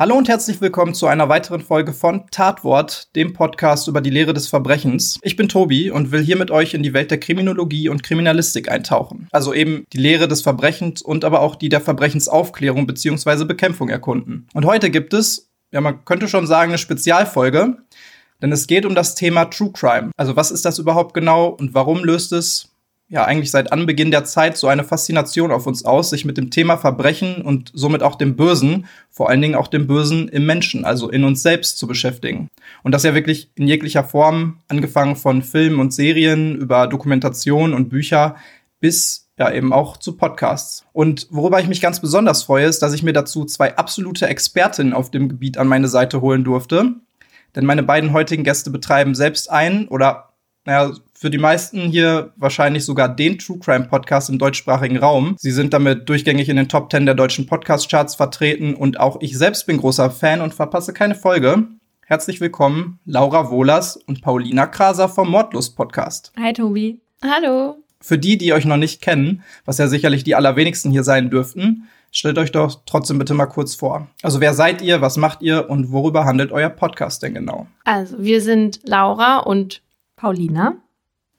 Hallo und herzlich willkommen zu einer weiteren Folge von Tatwort, dem Podcast über die Lehre des Verbrechens. Ich bin Tobi und will hier mit euch in die Welt der Kriminologie und Kriminalistik eintauchen. Also eben die Lehre des Verbrechens und aber auch die der Verbrechensaufklärung bzw. Bekämpfung erkunden. Und heute gibt es, ja man könnte schon sagen, eine Spezialfolge, denn es geht um das Thema True Crime. Also was ist das überhaupt genau und warum löst es ja eigentlich seit Anbeginn der Zeit so eine Faszination auf uns aus, sich mit dem Thema Verbrechen und somit auch dem Bösen, vor allen Dingen auch dem Bösen im Menschen, also in uns selbst zu beschäftigen. Und das ja wirklich in jeglicher Form, angefangen von Filmen und Serien über Dokumentation und Bücher bis ja eben auch zu Podcasts. Und worüber ich mich ganz besonders freue, ist, dass ich mir dazu zwei absolute Expertinnen auf dem Gebiet an meine Seite holen durfte. Denn meine beiden heutigen Gäste betreiben selbst ein oder naja, für die meisten hier wahrscheinlich sogar den True Crime Podcast im deutschsprachigen Raum. Sie sind damit durchgängig in den Top 10 der deutschen Podcast Charts vertreten und auch ich selbst bin großer Fan und verpasse keine Folge. Herzlich willkommen, Laura Wohlers und Paulina Kraser vom Mordlust Podcast. Hi Tobi. Hallo. Für die, die euch noch nicht kennen, was ja sicherlich die allerwenigsten hier sein dürften, stellt euch doch trotzdem bitte mal kurz vor. Also wer seid ihr, was macht ihr und worüber handelt euer Podcast denn genau? Also wir sind Laura und Paulina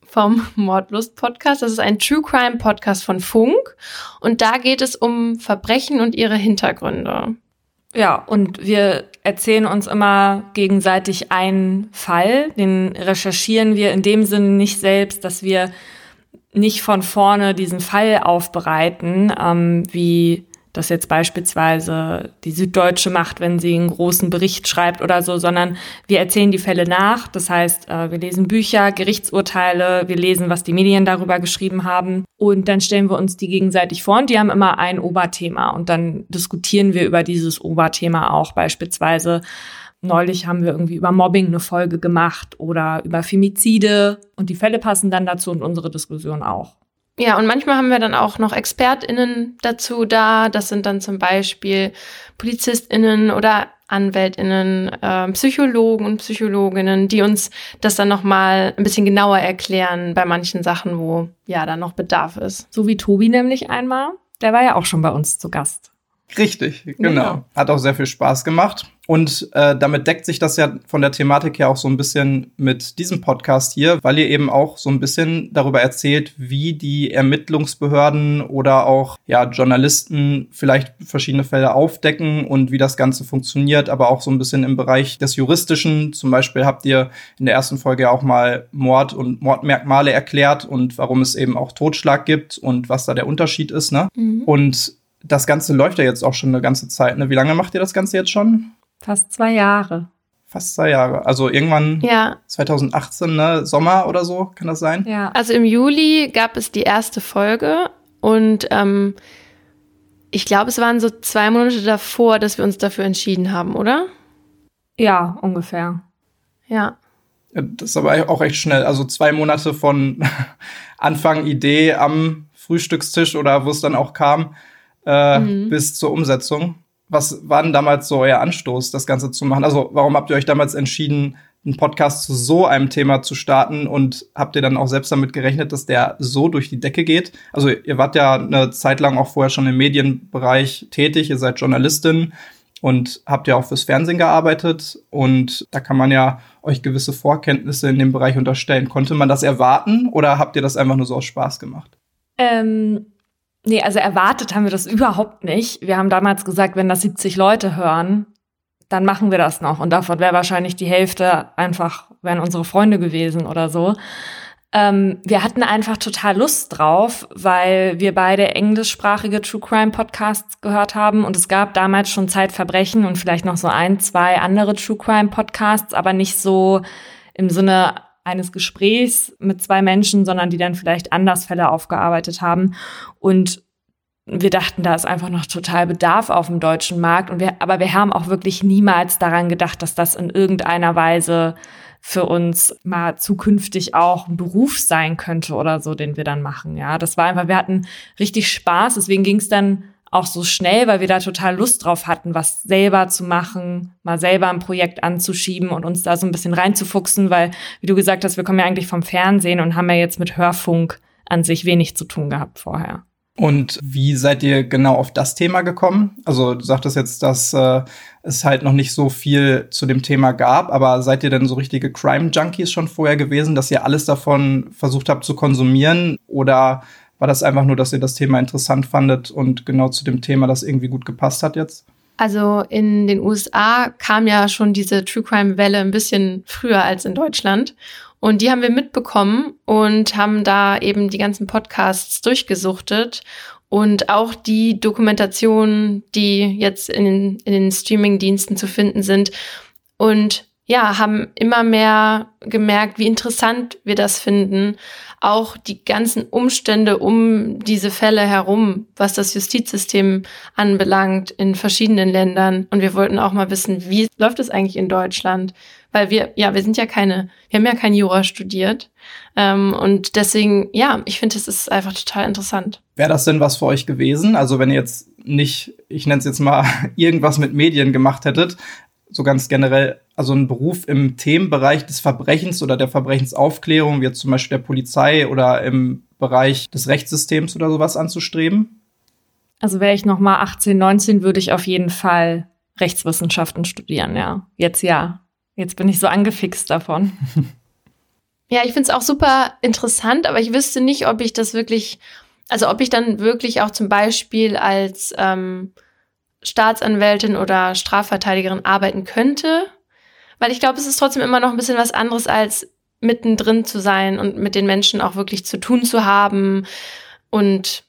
vom Mordlust Podcast. Das ist ein True Crime Podcast von Funk und da geht es um Verbrechen und ihre Hintergründe. Ja, und wir erzählen uns immer gegenseitig einen Fall, den recherchieren wir in dem Sinne nicht selbst, dass wir nicht von vorne diesen Fall aufbereiten, ähm, wie das jetzt beispielsweise die Süddeutsche macht, wenn sie einen großen Bericht schreibt oder so, sondern wir erzählen die Fälle nach. Das heißt, äh, wir lesen Bücher, Gerichtsurteile, wir lesen, was die Medien darüber geschrieben haben und dann stellen wir uns die gegenseitig vor und die haben immer ein Oberthema und dann diskutieren wir über dieses Oberthema auch beispielsweise. Neulich haben wir irgendwie über Mobbing eine Folge gemacht oder über Femizide und die Fälle passen dann dazu und unsere Diskussion auch. Ja, und manchmal haben wir dann auch noch ExpertInnen dazu da. Das sind dann zum Beispiel PolizistInnen oder AnwältInnen, äh, Psychologen und Psychologinnen, die uns das dann nochmal ein bisschen genauer erklären bei manchen Sachen, wo ja dann noch Bedarf ist. So wie Tobi nämlich einmal. Der war ja auch schon bei uns zu Gast. Richtig, genau. genau. Hat auch sehr viel Spaß gemacht. Und äh, damit deckt sich das ja von der Thematik her auch so ein bisschen mit diesem Podcast hier, weil ihr eben auch so ein bisschen darüber erzählt, wie die Ermittlungsbehörden oder auch ja, Journalisten vielleicht verschiedene Fälle aufdecken und wie das Ganze funktioniert, aber auch so ein bisschen im Bereich des Juristischen. Zum Beispiel habt ihr in der ersten Folge auch mal Mord und Mordmerkmale erklärt und warum es eben auch Totschlag gibt und was da der Unterschied ist. Ne? Mhm. Und das Ganze läuft ja jetzt auch schon eine ganze Zeit. Ne? Wie lange macht ihr das Ganze jetzt schon? Fast zwei Jahre. Fast zwei Jahre. Also irgendwann ja. 2018, ne? Sommer oder so, kann das sein? Ja. Also im Juli gab es die erste Folge und ähm, ich glaube, es waren so zwei Monate davor, dass wir uns dafür entschieden haben, oder? Ja, ungefähr. Ja. Das ist aber auch echt schnell. Also zwei Monate von Anfang Idee am Frühstückstisch oder wo es dann auch kam, äh, mhm. bis zur Umsetzung. Was war denn damals so euer Anstoß, das Ganze zu machen? Also, warum habt ihr euch damals entschieden, einen Podcast zu so einem Thema zu starten und habt ihr dann auch selbst damit gerechnet, dass der so durch die Decke geht? Also, ihr wart ja eine Zeit lang auch vorher schon im Medienbereich tätig, ihr seid Journalistin und habt ja auch fürs Fernsehen gearbeitet und da kann man ja euch gewisse Vorkenntnisse in dem Bereich unterstellen. Konnte man das erwarten oder habt ihr das einfach nur so aus Spaß gemacht? Ähm, Nee, also erwartet haben wir das überhaupt nicht. Wir haben damals gesagt, wenn das 70 Leute hören, dann machen wir das noch. Und davon wäre wahrscheinlich die Hälfte einfach, wären unsere Freunde gewesen oder so. Ähm, wir hatten einfach total Lust drauf, weil wir beide englischsprachige True Crime Podcasts gehört haben und es gab damals schon Zeitverbrechen und vielleicht noch so ein, zwei andere True Crime Podcasts, aber nicht so im Sinne eines Gesprächs mit zwei Menschen, sondern die dann vielleicht anders Fälle aufgearbeitet haben. Und wir dachten, da ist einfach noch total Bedarf auf dem deutschen Markt. Und wir, aber wir haben auch wirklich niemals daran gedacht, dass das in irgendeiner Weise für uns mal zukünftig auch ein Beruf sein könnte oder so, den wir dann machen. Ja, das war einfach, wir hatten richtig Spaß. Deswegen ging es dann auch so schnell, weil wir da total Lust drauf hatten, was selber zu machen, mal selber ein Projekt anzuschieben und uns da so ein bisschen reinzufuchsen, weil, wie du gesagt hast, wir kommen ja eigentlich vom Fernsehen und haben ja jetzt mit Hörfunk an sich wenig zu tun gehabt vorher. Und wie seid ihr genau auf das Thema gekommen? Also du sagtest jetzt, dass äh, es halt noch nicht so viel zu dem Thema gab, aber seid ihr denn so richtige Crime-Junkies schon vorher gewesen, dass ihr alles davon versucht habt zu konsumieren? Oder war das einfach nur, dass ihr das Thema interessant fandet und genau zu dem Thema das irgendwie gut gepasst hat jetzt? Also in den USA kam ja schon diese True Crime Welle ein bisschen früher als in Deutschland. Und die haben wir mitbekommen und haben da eben die ganzen Podcasts durchgesuchtet und auch die Dokumentationen, die jetzt in den, in den Streaming-Diensten zu finden sind. Und ja, haben immer mehr gemerkt, wie interessant wir das finden. Auch die ganzen Umstände um diese Fälle herum, was das Justizsystem anbelangt in verschiedenen Ländern. Und wir wollten auch mal wissen, wie läuft es eigentlich in Deutschland? weil wir, ja, wir sind ja keine, wir haben ja kein Jura studiert. Ähm, und deswegen, ja, ich finde, es ist einfach total interessant. Wäre das denn was für euch gewesen? Also wenn ihr jetzt nicht, ich nenne es jetzt mal, irgendwas mit Medien gemacht hättet, so ganz generell, also einen Beruf im Themenbereich des Verbrechens oder der Verbrechensaufklärung, wie jetzt zum Beispiel der Polizei oder im Bereich des Rechtssystems oder sowas anzustreben? Also wäre ich noch mal 18, 19, würde ich auf jeden Fall Rechtswissenschaften studieren, ja. Jetzt ja. Jetzt bin ich so angefixt davon. Ja, ich finde es auch super interessant, aber ich wüsste nicht, ob ich das wirklich, also ob ich dann wirklich auch zum Beispiel als ähm, Staatsanwältin oder Strafverteidigerin arbeiten könnte. Weil ich glaube, es ist trotzdem immer noch ein bisschen was anderes, als mittendrin zu sein und mit den Menschen auch wirklich zu tun zu haben und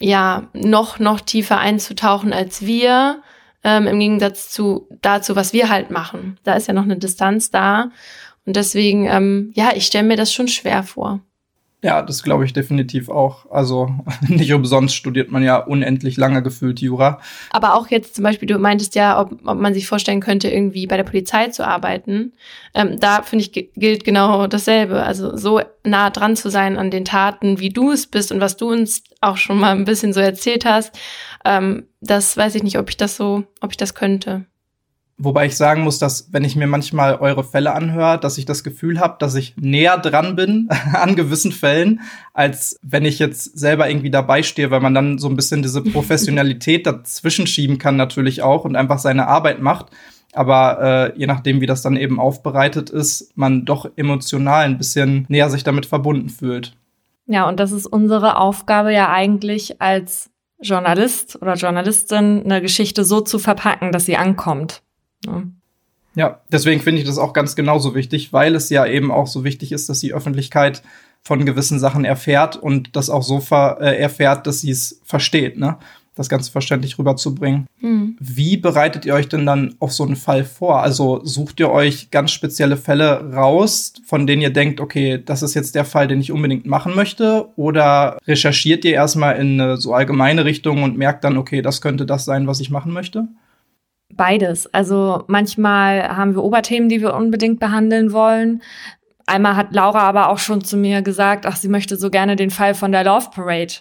ja, noch, noch tiefer einzutauchen als wir ähm, im Gegensatz zu dazu, was wir halt machen. Da ist ja noch eine Distanz da. Und deswegen, ähm, ja, ich stelle mir das schon schwer vor. Ja, das glaube ich definitiv auch. Also nicht umsonst studiert man ja unendlich lange gefühlt Jura. Aber auch jetzt zum Beispiel, du meintest ja, ob, ob man sich vorstellen könnte, irgendwie bei der Polizei zu arbeiten. Ähm, da finde ich gilt genau dasselbe. Also so nah dran zu sein an den Taten, wie du es bist und was du uns auch schon mal ein bisschen so erzählt hast. Ähm, das weiß ich nicht, ob ich das so, ob ich das könnte. Wobei ich sagen muss, dass wenn ich mir manchmal eure Fälle anhöre, dass ich das Gefühl habe, dass ich näher dran bin an gewissen Fällen, als wenn ich jetzt selber irgendwie dabei stehe, weil man dann so ein bisschen diese Professionalität dazwischen schieben kann natürlich auch und einfach seine Arbeit macht. Aber äh, je nachdem, wie das dann eben aufbereitet ist, man doch emotional ein bisschen näher sich damit verbunden fühlt. Ja, und das ist unsere Aufgabe ja eigentlich als Journalist oder Journalistin, eine Geschichte so zu verpacken, dass sie ankommt. Ne? Ja, deswegen finde ich das auch ganz genauso wichtig, weil es ja eben auch so wichtig ist, dass die Öffentlichkeit von gewissen Sachen erfährt und das auch so äh, erfährt, dass sie es versteht, ne? Das Ganze verständlich rüberzubringen. Mhm. Wie bereitet ihr euch denn dann auf so einen Fall vor? Also sucht ihr euch ganz spezielle Fälle raus, von denen ihr denkt, okay, das ist jetzt der Fall, den ich unbedingt machen möchte? Oder recherchiert ihr erstmal in eine so allgemeine Richtung und merkt dann, okay, das könnte das sein, was ich machen möchte? Beides. Also manchmal haben wir Oberthemen, die wir unbedingt behandeln wollen. Einmal hat Laura aber auch schon zu mir gesagt, ach, sie möchte so gerne den Fall von der Love Parade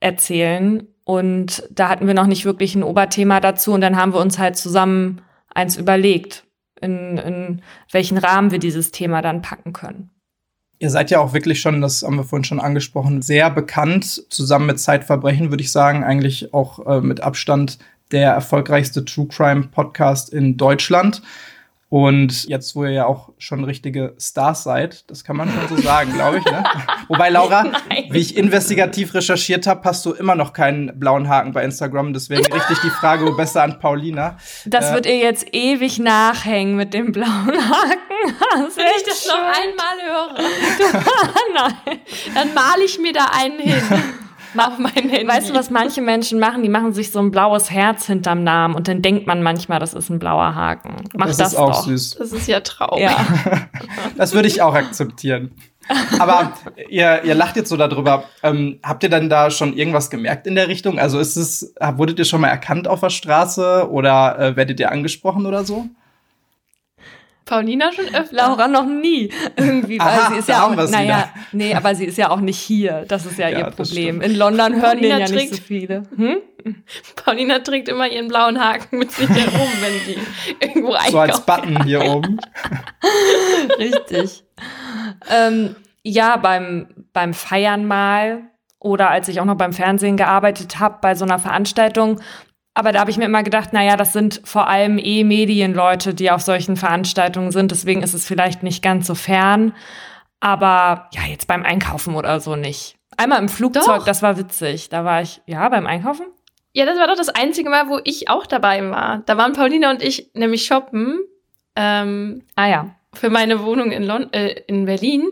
erzählen. Und da hatten wir noch nicht wirklich ein Oberthema dazu. Und dann haben wir uns halt zusammen eins überlegt, in, in welchen Rahmen wir dieses Thema dann packen können. Ihr seid ja auch wirklich schon, das haben wir vorhin schon angesprochen, sehr bekannt, zusammen mit Zeitverbrechen, würde ich sagen, eigentlich auch äh, mit Abstand der erfolgreichste True Crime Podcast in Deutschland. Und jetzt, wo ihr ja auch schon richtige Stars seid, das kann man schon so sagen, glaube ich. Ne? Wobei, Laura, Nein. wie ich investigativ recherchiert habe, hast du immer noch keinen blauen Haken bei Instagram. Deswegen richte ich die Frage besser an Paulina. Das äh, wird ihr jetzt ewig nachhängen mit dem blauen Haken. Das Wenn ich das schön. noch einmal höre, Nein. dann male ich mir da einen hin auf mein Handy. Weißt du, was manche Menschen machen? Die machen sich so ein blaues Herz hinterm Namen und dann denkt man manchmal, das ist ein blauer Haken. Mach das, das ist auch doch. süß. Das ist ja traurig. Ja. das würde ich auch akzeptieren. Aber ihr, ihr lacht jetzt so darüber. Ähm, habt ihr dann da schon irgendwas gemerkt in der Richtung? Also ist es, wurdet ihr schon mal erkannt auf der Straße oder äh, werdet ihr angesprochen oder so? Paulina schon öfter. Laura noch nie. Irgendwie, weil Aha, sie ist ja auch, naja, nee, aber sie ist ja auch nicht hier. Das ist ja, Ja, ihr Problem. In London hören den Paulina ja nicht trägt- so viele. Hm? Paulina trägt immer ihren blauen Haken mit sich herum, wenn sie irgendwo einkauft. So als Button hier oben. Richtig. ähm, ja, beim, beim Feiern mal oder als ich auch noch beim Fernsehen gearbeitet habe, bei so einer Veranstaltung. Aber da habe ich mir immer gedacht, naja, das sind vor allem eh Medienleute, die auf solchen Veranstaltungen sind. Deswegen ist es vielleicht nicht ganz so fern. Aber ja, jetzt beim Einkaufen oder so nicht. Einmal im Flugzeug, Doch. das war witzig. Da war ich, ja, beim Einkaufen? Ja, das war doch das einzige Mal, wo ich auch dabei war. Da waren Paulina und ich nämlich shoppen ähm, Ah ja. für meine Wohnung in, Lon äh, in Berlin.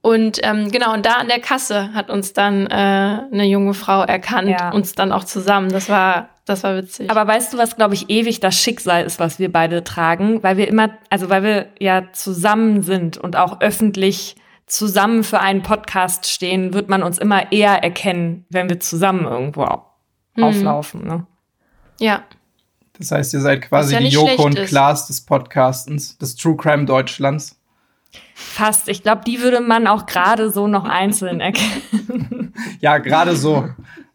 Und ähm, genau, und da an der Kasse hat uns dann äh, eine junge Frau erkannt, Ja. uns dann auch zusammen. Das war, das war witzig. Aber weißt du, was, glaube ich, ewig das Schicksal ist, was wir beide tragen? Weil wir immer, also weil wir ja zusammen sind und auch öffentlich zusammen für einen Podcast stehen, wird man uns immer eher erkennen, wenn wir zusammen irgendwo au- Mhm. auflaufen. Ne? ja. Das heißt, ihr seid quasi ja die Joko und ist. Klaas des Podcastens, des True Crime Deutschlands. Fast. Ich glaube, die würde man auch gerade so noch einzeln erkennen. Ja, gerade so.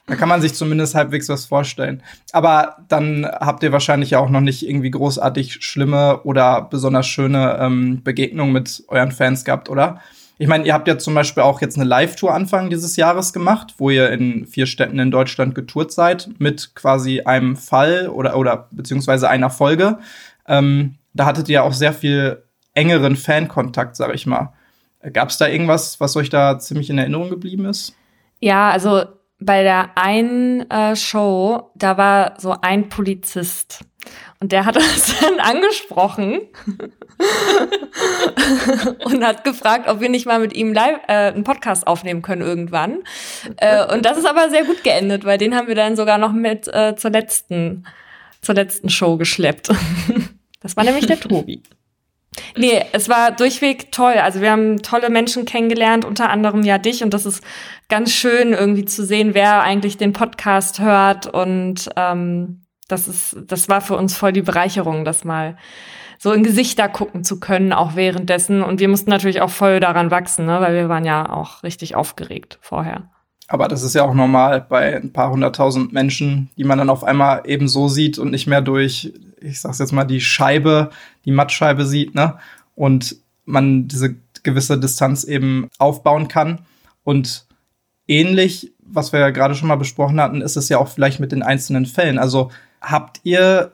Da kann man sich zumindest halbwegs was vorstellen. Aber dann habt ihr wahrscheinlich ja auch noch nicht irgendwie großartig schlimme oder besonders schöne ähm, Begegnungen mit euren Fans gehabt, oder? Ich meine, ihr habt ja zum Beispiel auch jetzt eine Live-Tour Anfang dieses Jahres gemacht, wo ihr in vier Städten in Deutschland getourt seid, mit quasi einem Fall oder, oder beziehungsweise einer Folge. Ähm, da hattet ihr auch sehr viel engeren Fankontakt, sag ich mal. Gab es da irgendwas, was euch da ziemlich in Erinnerung geblieben ist? Ja, also bei der einen äh, Show, da war so ein Polizist und der hat uns dann angesprochen und hat gefragt, ob wir nicht mal mit ihm live äh, einen Podcast aufnehmen können irgendwann. Äh, und das ist aber sehr gut geendet, weil den haben wir dann sogar noch mit äh, zur letzten zur letzten Show geschleppt. Das war nämlich der Tobi. Nee, es war durchweg toll. Also wir haben tolle Menschen kennengelernt, unter anderem ja dich. Und das ist ganz schön irgendwie zu sehen, wer eigentlich den Podcast hört. Und ähm, das ist, das war für uns voll die Bereicherung, das mal so in Gesichter gucken zu können, auch währenddessen. Und wir mussten natürlich auch voll daran wachsen, ne? weil wir waren ja auch richtig aufgeregt vorher. Aber das ist ja auch normal bei ein paar hunderttausend Menschen, die man dann auf einmal eben so sieht und nicht mehr durch, ich sag's jetzt mal, die Scheibe, die Mattscheibe sieht, ne? Und man diese gewisse Distanz eben aufbauen kann. Und ähnlich, was wir ja gerade schon mal besprochen hatten, ist es ja auch vielleicht mit den einzelnen Fällen. Also habt ihr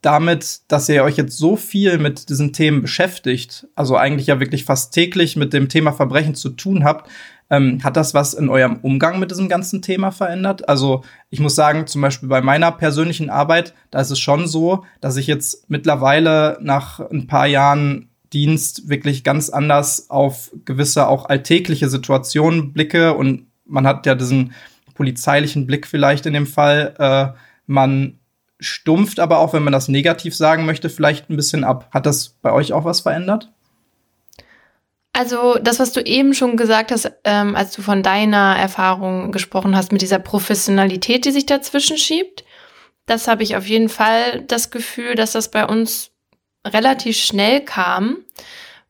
damit, dass ihr euch jetzt so viel mit diesen Themen beschäftigt, also eigentlich ja wirklich fast täglich mit dem Thema Verbrechen zu tun habt, ähm, hat das was in eurem Umgang mit diesem ganzen Thema verändert? Also ich muss sagen, zum Beispiel bei meiner persönlichen Arbeit, da ist es schon so, dass ich jetzt mittlerweile nach ein paar Jahren Dienst wirklich ganz anders auf gewisse auch alltägliche Situationen blicke und man hat ja diesen polizeilichen Blick vielleicht in dem Fall. Äh, man stumpft aber auch, wenn man das negativ sagen möchte, vielleicht ein bisschen ab. Hat das bei euch auch was verändert? Also das, was du eben schon gesagt hast, ähm, als du von deiner Erfahrung gesprochen hast mit dieser Professionalität, die sich dazwischen schiebt, das habe ich auf jeden Fall das Gefühl, dass das bei uns relativ schnell kam,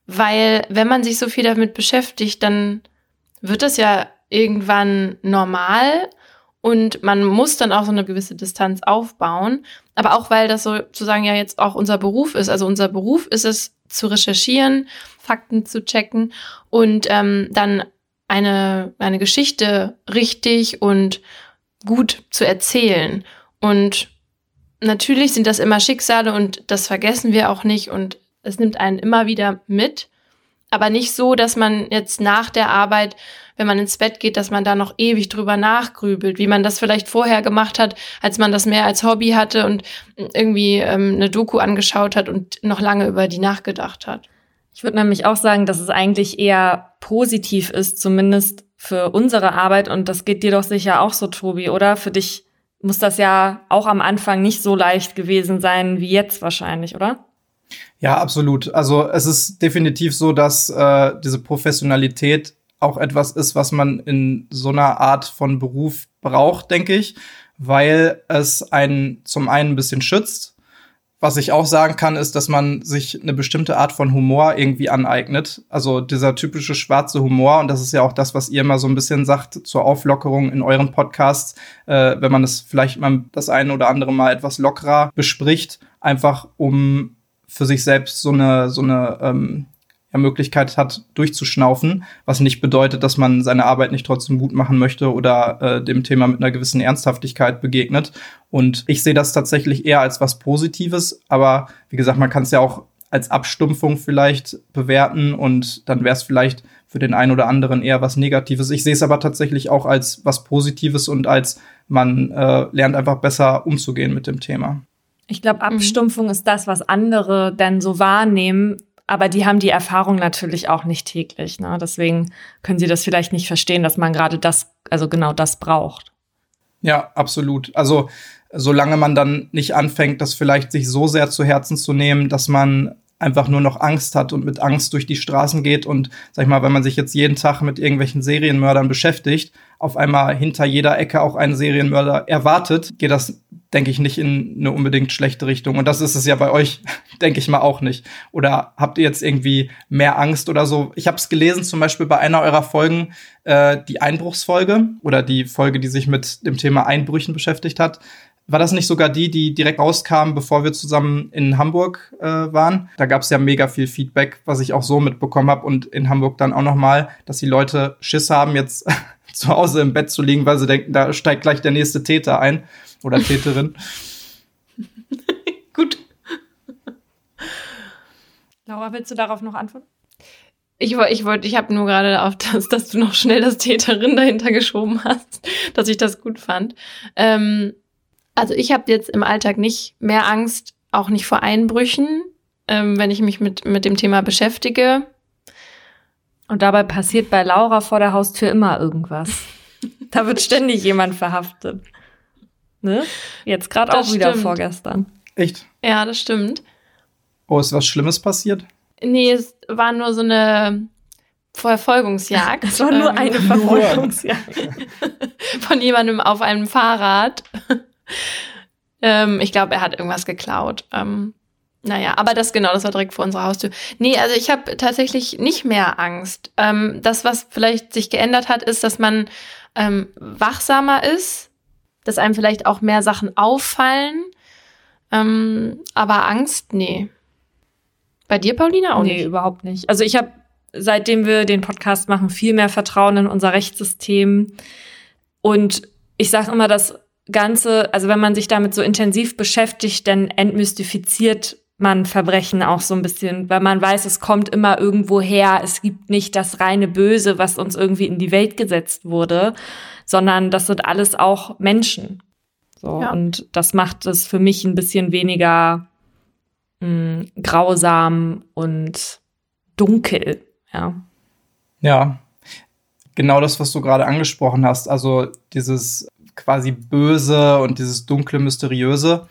weil wenn man sich so viel damit beschäftigt, dann wird das ja irgendwann normal und man muss dann auch so eine gewisse Distanz aufbauen. Aber auch weil das sozusagen ja jetzt auch unser Beruf ist. Also unser Beruf ist es zu recherchieren, Fakten zu checken und ähm, dann eine, eine Geschichte richtig und gut zu erzählen. Und natürlich sind das immer Schicksale und das vergessen wir auch nicht und es nimmt einen immer wieder mit. Aber nicht so, dass man jetzt nach der Arbeit, wenn man ins Bett geht, dass man da noch ewig drüber nachgrübelt, wie man das vielleicht vorher gemacht hat, als man das mehr als Hobby hatte und irgendwie ähm, eine Doku angeschaut hat und noch lange über die nachgedacht hat. Ich würde nämlich auch sagen, dass es eigentlich eher positiv ist, zumindest für unsere Arbeit. Und das geht dir doch sicher auch so, Tobi, oder? Für dich muss das ja auch am Anfang nicht so leicht gewesen sein wie jetzt wahrscheinlich, oder? Ja, absolut. Also es ist definitiv so, dass äh, diese Professionalität auch etwas ist, was man in so einer Art von Beruf braucht, denke ich, weil es einen zum einen ein bisschen schützt. Was ich auch sagen kann, ist, dass man sich eine bestimmte Art von Humor irgendwie aneignet. Also dieser typische schwarze Humor, und das ist ja auch das, was ihr immer so ein bisschen sagt zur Auflockerung in euren Podcasts, äh, wenn man es vielleicht mal das eine oder andere Mal etwas lockerer bespricht, einfach um für sich selbst so eine, so eine ähm, Möglichkeit hat, durchzuschnaufen, was nicht bedeutet, dass man seine Arbeit nicht trotzdem gut machen möchte oder äh, dem Thema mit einer gewissen Ernsthaftigkeit begegnet. Und ich sehe das tatsächlich eher als was Positives, aber wie gesagt, man kann es ja auch als Abstumpfung vielleicht bewerten und dann wäre es vielleicht für den einen oder anderen eher was Negatives. Ich sehe es aber tatsächlich auch als was Positives und als man äh, lernt einfach besser umzugehen mit dem Thema. Ich glaube, mhm. Abstumpfung mhm. ist das, was andere dann so wahrnehmen, aber die haben die Erfahrung natürlich auch nicht täglich. Ne? Deswegen können sie das vielleicht nicht verstehen, dass man gerade das, also genau das braucht. Ja, absolut. Also solange man dann nicht anfängt, das vielleicht sich so sehr zu Herzen zu nehmen, dass man einfach nur noch Angst hat und mit Angst durch die Straßen geht und sag ich mal, wenn man sich jetzt jeden Tag mit irgendwelchen Serienmördern beschäftigt, auf einmal hinter jeder Ecke auch einen Serienmörder erwartet, geht das, denke ich, nicht in eine unbedingt schlechte Richtung. Und das ist es ja bei euch, denke ich mal, auch nicht. Oder habt ihr jetzt irgendwie mehr Angst oder so? Ich habe es gelesen, zum Beispiel bei einer eurer Folgen, äh, die Einbruchsfolge oder die Folge, die sich mit dem Thema Einbrüchen beschäftigt hat. War das nicht sogar die, die direkt rauskam, bevor wir zusammen in Hamburg äh, waren? Da gab es ja mega viel Feedback, was ich auch so mitbekommen habe und in Hamburg dann auch noch mal, dass die Leute Schiss haben, jetzt zu Hause im Bett zu liegen, weil sie denken, da steigt gleich der nächste Täter ein oder Täterin. Gut. Laura, willst du darauf noch antworten? Ich wollte, ich wollte, ich habe nur gerade auf das, dass du noch schnell das Täterin dahinter geschoben hast, dass ich das gut fand. Ähm, also ich habe jetzt im Alltag nicht mehr Angst, auch nicht vor Einbrüchen, ähm, wenn ich mich mit, mit dem Thema beschäftige. Und dabei passiert bei Laura vor der Haustür immer irgendwas. da wird ständig jemand verhaftet. Ne? Jetzt gerade auch wieder stimmt. vorgestern. Echt? Ja, das stimmt. Oh, ist was Schlimmes passiert? Nee, es war nur so eine Verfolgungsjagd. Es war nur ähm, eine Verfolgungsjagd. Von jemandem auf einem Fahrrad ähm, ich glaube, er hat irgendwas geklaut. Ähm, naja, aber das genau, das war direkt vor unserer Haustür. Nee, also ich habe tatsächlich nicht mehr Angst. Ähm, das, was vielleicht sich geändert hat, ist, dass man ähm, wachsamer ist, dass einem vielleicht auch mehr Sachen auffallen. Ähm, aber Angst, nee. Bei dir, Paulina, auch nee, nicht? Nee, überhaupt nicht. Also ich habe, seitdem wir den Podcast machen, viel mehr Vertrauen in unser Rechtssystem. Und ich sage immer, dass Ganze, also wenn man sich damit so intensiv beschäftigt, dann entmystifiziert man Verbrechen auch so ein bisschen, weil man weiß, es kommt immer irgendwo her. Es gibt nicht das reine Böse, was uns irgendwie in die Welt gesetzt wurde, sondern das sind alles auch Menschen. So, ja. und das macht es für mich ein bisschen weniger mh, hm, grausam und dunkel, ja. Ja, genau das, was du gerade angesprochen hast. Also dieses quasi Böse und dieses dunkle, mysteriöse.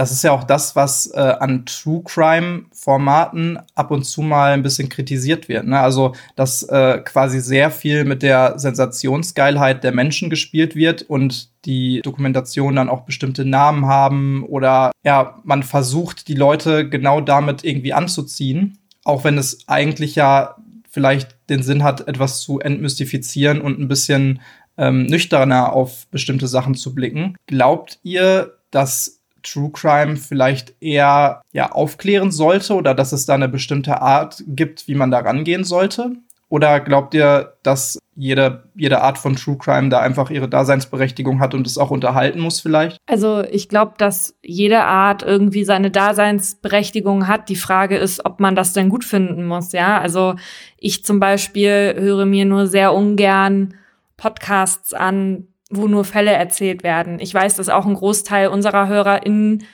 Das ist ja auch das, was äh, an True Crime Formaten ab und zu mal ein bisschen kritisiert wird. Ne? Also, dass äh, quasi sehr viel mit der Sensationsgeilheit der Menschen gespielt wird und die Dokumentation dann auch bestimmte Namen haben oder ja, man versucht, die Leute genau damit irgendwie anzuziehen, auch wenn es eigentlich ja vielleicht den Sinn hat, etwas zu entmystifizieren und ein bisschen ähm, nüchterner auf bestimmte Sachen zu blicken. Glaubt ihr, dass True Crime vielleicht eher ja, aufklären sollte oder dass es da eine bestimmte Art gibt, wie man da rangehen sollte? Oder glaubt ihr, dass jede, jede Art von True Crime da einfach ihre Daseinsberechtigung hat und es auch unterhalten muss vielleicht? Also ich glaube, dass jede Art irgendwie seine Daseinsberechtigung hat. Die Frage ist, ob man das denn gut finden muss, ja. Also ich zum Beispiel höre mir nur sehr ungern Podcasts an, wo nur Fälle erzählt werden. Ich weiß, dass auch ein Großteil unserer HörerInnen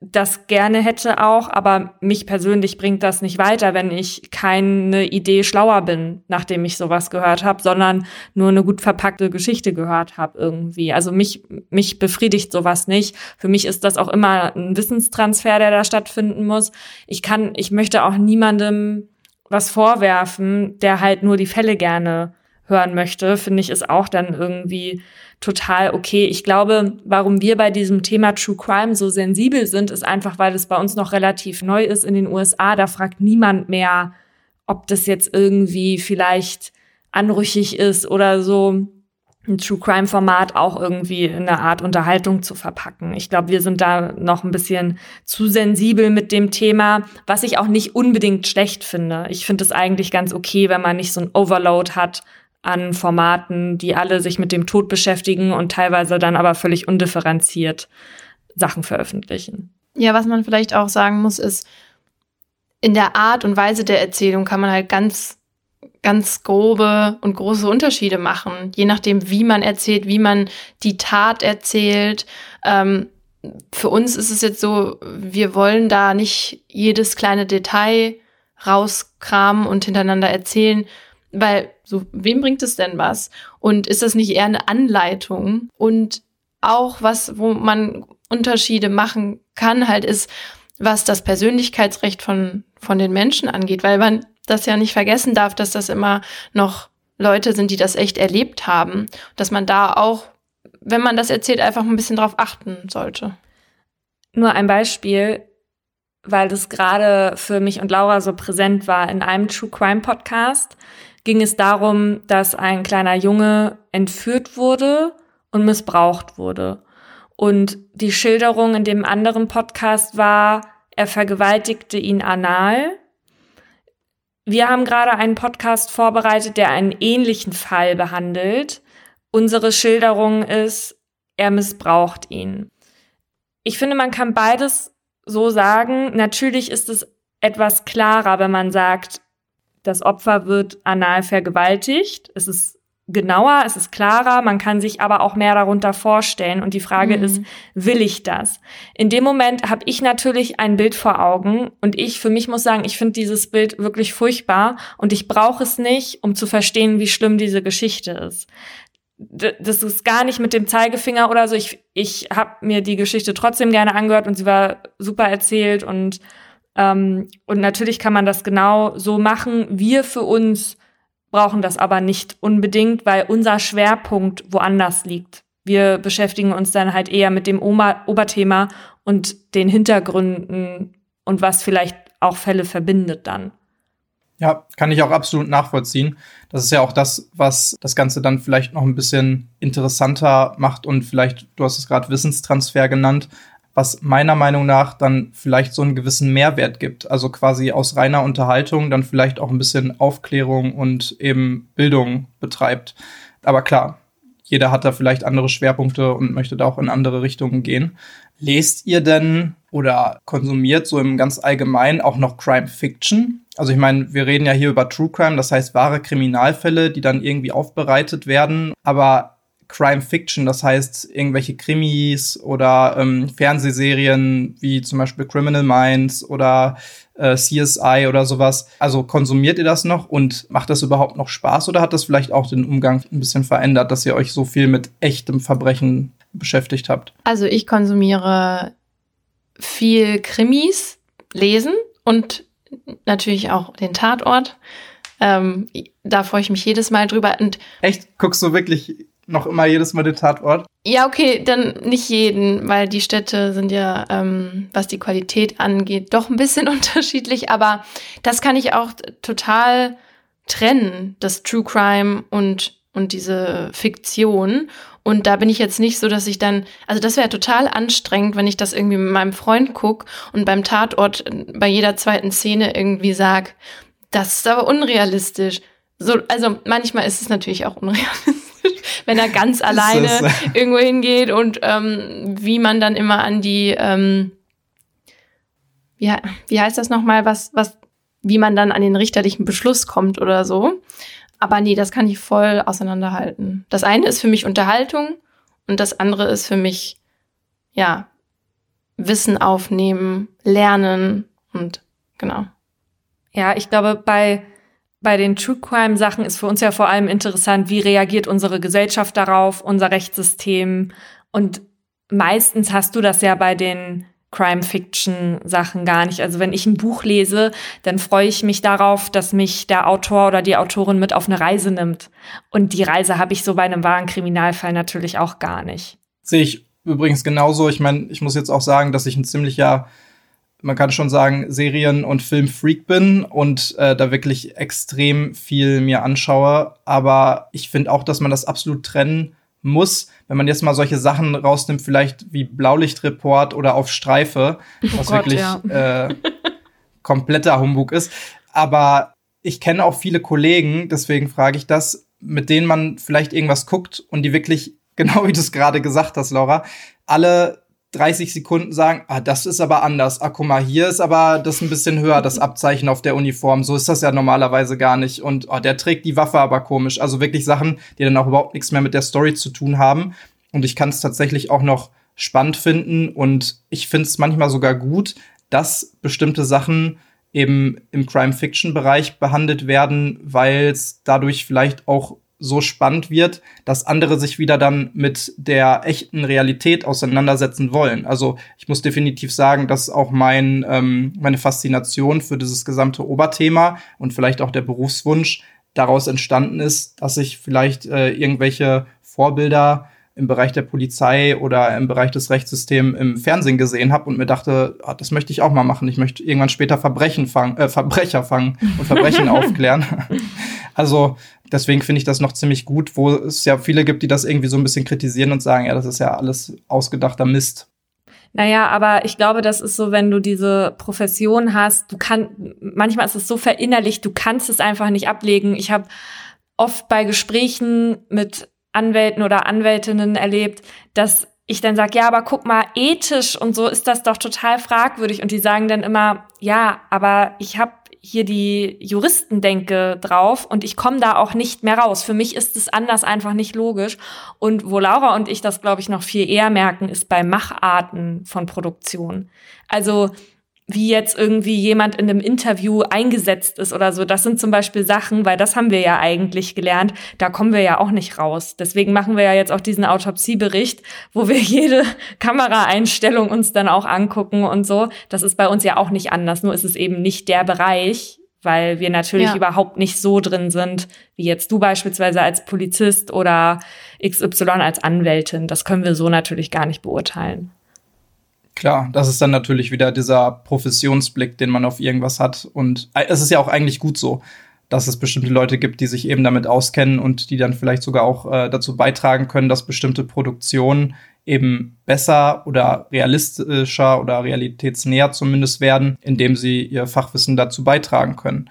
das gerne hätte auch, aber mich persönlich bringt das nicht weiter, wenn ich keine Idee schlauer bin, nachdem ich sowas gehört habe, sondern nur eine gut verpackte Geschichte gehört habe irgendwie. Also mich mich befriedigt sowas nicht. Für mich ist das auch immer ein Wissenstransfer, der da stattfinden muss. Ich kann ich möchte auch niemandem was vorwerfen, der halt nur die Fälle gerne hören möchte, finde ich, ist auch dann irgendwie total okay. Ich glaube, warum wir bei diesem Thema True Crime so sensibel sind, ist einfach, weil es bei uns noch relativ neu ist in den USA. Da fragt niemand mehr, ob das jetzt irgendwie vielleicht anrüchig ist oder so ein True Crime Format auch irgendwie in einer Art Unterhaltung zu verpacken. Ich glaube, wir sind da noch ein bisschen zu sensibel mit dem Thema, was ich auch nicht unbedingt schlecht finde. Ich finde es eigentlich ganz okay, wenn man nicht so ein Overload hat an Formaten, die alle sich mit dem Tod beschäftigen und teilweise dann aber völlig undifferenziert Sachen veröffentlichen. Ja, was man vielleicht auch sagen muss, ist, in der Art und Weise der Erzählung kann man halt ganz, ganz grobe und große Unterschiede machen, je nachdem, wie man erzählt, wie man die Tat erzählt. Ähm, für uns ist es jetzt so, wir wollen da nicht jedes kleine Detail rauskramen und hintereinander erzählen, weil so, wem bringt es denn was? Und ist das nicht eher eine Anleitung? Und auch was, wo man Unterschiede machen kann, halt ist, was das Persönlichkeitsrecht von, von den Menschen angeht, weil man das ja nicht vergessen darf, dass das immer noch Leute sind, die das echt erlebt haben, dass man da auch, wenn man das erzählt, einfach ein bisschen drauf achten sollte. Nur ein Beispiel, weil das gerade für mich und Laura so präsent war in einem True Crime Podcast ging es darum, dass ein kleiner Junge entführt wurde und missbraucht wurde. Und die Schilderung in dem anderen Podcast war, er vergewaltigte ihn anal. Wir haben gerade einen Podcast vorbereitet, der einen ähnlichen Fall behandelt. Unsere Schilderung ist, er missbraucht ihn. Ich finde, man kann beides so sagen. Natürlich ist es etwas klarer, wenn man sagt, das Opfer wird anal vergewaltigt. Es ist genauer, es ist klarer, man kann sich aber auch mehr darunter vorstellen. Und die Frage mhm. ist, will ich das? In dem Moment habe ich natürlich ein Bild vor Augen und ich für mich muss sagen, ich finde dieses Bild wirklich furchtbar und ich brauche es nicht, um zu verstehen, wie schlimm diese Geschichte ist. Das ist gar nicht mit dem Zeigefinger oder so. Ich, ich habe mir die Geschichte trotzdem gerne angehört und sie war super erzählt und ähm, und natürlich kann man das genau so machen. Wir für uns brauchen das aber nicht unbedingt, weil unser Schwerpunkt woanders liegt. Wir beschäftigen uns dann halt eher mit dem Oma Oberthema und den Hintergründen und was vielleicht auch Fälle verbindet dann. Ja, kann ich auch absolut nachvollziehen. Das ist ja auch das, was das Ganze dann vielleicht noch ein bisschen interessanter macht und vielleicht, du hast es gerade Wissenstransfer genannt, was meiner Meinung nach dann vielleicht so einen gewissen Mehrwert gibt. Also quasi aus reiner Unterhaltung dann vielleicht auch ein bisschen Aufklärung und eben Bildung betreibt. Aber klar, jeder hat da vielleicht andere Schwerpunkte und möchte da auch in andere Richtungen gehen. Lest ihr denn oder konsumiert so im ganz allgemein auch noch Crime Fiction? Also ich meine, wir reden ja hier über True Crime, das heißt wahre Kriminalfälle, die dann irgendwie aufbereitet werden. Aber Crime Fiction, das heißt irgendwelche Krimis oder ähm, Fernsehserien wie zum Beispiel Criminal Minds oder äh, CSI oder sowas. Also konsumiert ihr das noch und macht das überhaupt noch Spaß oder hat das vielleicht auch den Umgang ein bisschen verändert, dass ihr euch so viel mit echtem Verbrechen beschäftigt habt? Also ich konsumiere viel Krimis, lesen und natürlich auch den Tatort. Ähm, da freue ich mich jedes Mal drüber. Und Echt? Guckst du wirklich noch immer jedes Mal den Tatort? Ja, okay, dann nicht jeden, weil die Städte sind ja, ähm, was die Qualität angeht, doch ein bisschen unterschiedlich. Aber das kann ich auch total trennen, das True Crime und, und diese Fiktion. Und da bin ich jetzt nicht so, dass ich dann, also das wäre total anstrengend, wenn ich das irgendwie mit meinem Freund gucke und beim Tatort bei jeder zweiten Szene irgendwie sag, das ist aber unrealistisch. So, also manchmal ist es natürlich auch unrealistisch wenn er ganz alleine irgendwo hingeht und ähm, wie man dann immer an die, ähm, wie, wie heißt das nochmal, was, was, wie man dann an den richterlichen Beschluss kommt oder so. Aber nee, das kann ich voll auseinanderhalten. Das eine ist für mich Unterhaltung und das andere ist für mich, ja, Wissen aufnehmen, lernen und genau. Ja, ich glaube, bei, bei den True Crime Sachen ist für uns ja vor allem interessant, wie reagiert unsere Gesellschaft darauf, unser Rechtssystem. Und meistens hast du das ja bei den Crime-Fiction-Sachen gar nicht. Also wenn ich ein Buch lese, dann freue ich mich darauf, dass mich der Autor oder die Autorin mit auf eine Reise nimmt. Und die Reise habe ich so bei einem wahren Kriminalfall natürlich auch gar nicht. Sehe ich übrigens genauso. Ich meine, ich muss jetzt auch sagen, dass ich ein ziemlicher, man kann schon sagen, Serien- und Filmfreak bin und äh, da wirklich extrem viel mir anschaue. Aber ich finde auch, dass man das absolut trennen muss, wenn man jetzt mal solche Sachen rausnimmt, vielleicht wie Blaulichtreport oder auf Streife, oh was Gott, wirklich ja. äh, kompletter Humbug ist. Aber ich kenne auch viele Kollegen, deswegen frage ich das, mit denen man vielleicht irgendwas guckt und die wirklich, genau wie du es gerade gesagt hast, Laura, alle 30 Sekunden sagen, ah, das ist aber anders. Ah, guck mal, hier ist aber das ein bisschen höher, das Abzeichen auf der Uniform. So ist das ja normalerweise gar nicht. Und oh, der trägt die Waffe aber komisch. Also wirklich Sachen, die dann auch überhaupt nichts mehr mit der Story zu tun haben. Und ich kann es tatsächlich auch noch spannend finden. Und ich finde es manchmal sogar gut, dass bestimmte Sachen eben im Crime-Fiction-Bereich behandelt werden, weil es dadurch vielleicht auch so spannend wird, dass andere sich wieder dann mit der echten Realität auseinandersetzen wollen. Also ich muss definitiv sagen, dass auch mein, ähm, meine Faszination für dieses gesamte Oberthema und vielleicht auch der Berufswunsch daraus entstanden ist, dass ich vielleicht äh, irgendwelche Vorbilder im Bereich der Polizei oder im Bereich des Rechtssystems im Fernsehen gesehen habe und mir dachte, ah, das möchte ich auch mal machen. Ich möchte irgendwann später Verbrechen fangen, äh, Verbrecher fangen und Verbrechen aufklären. Also deswegen finde ich das noch ziemlich gut, wo es ja viele gibt, die das irgendwie so ein bisschen kritisieren und sagen, ja, das ist ja alles ausgedachter Mist. Naja, aber ich glaube, das ist so, wenn du diese Profession hast, du kannst, manchmal ist es so verinnerlicht, du kannst es einfach nicht ablegen. Ich habe oft bei Gesprächen mit Anwälten oder Anwältinnen erlebt, dass ich dann sage, ja, aber guck mal, ethisch und so ist das doch total fragwürdig. Und die sagen dann immer, ja, aber ich habe hier die Juristendenke drauf und ich komme da auch nicht mehr raus. Für mich ist es anders einfach nicht logisch. Und wo Laura und ich das, glaube ich, noch viel eher merken, ist bei Macharten von Produktion. Also wie jetzt irgendwie jemand in einem Interview eingesetzt ist oder so. Das sind zum Beispiel Sachen, weil das haben wir ja eigentlich gelernt. Da kommen wir ja auch nicht raus. Deswegen machen wir ja jetzt auch diesen Autopsiebericht, wo wir jede Kameraeinstellung uns dann auch angucken und so. Das ist bei uns ja auch nicht anders. Nur ist es eben nicht der Bereich, weil wir natürlich ja. überhaupt nicht so drin sind, wie jetzt du beispielsweise als Polizist oder XY als Anwältin. Das können wir so natürlich gar nicht beurteilen. Klar, das ist dann natürlich wieder dieser Professionsblick, den man auf irgendwas hat. Und äh, es ist ja auch eigentlich gut so, dass es bestimmte Leute gibt, die sich eben damit auskennen und die dann vielleicht sogar auch äh, dazu beitragen können, dass bestimmte Produktionen eben besser oder realistischer oder realitätsnäher zumindest werden, indem sie ihr Fachwissen dazu beitragen können.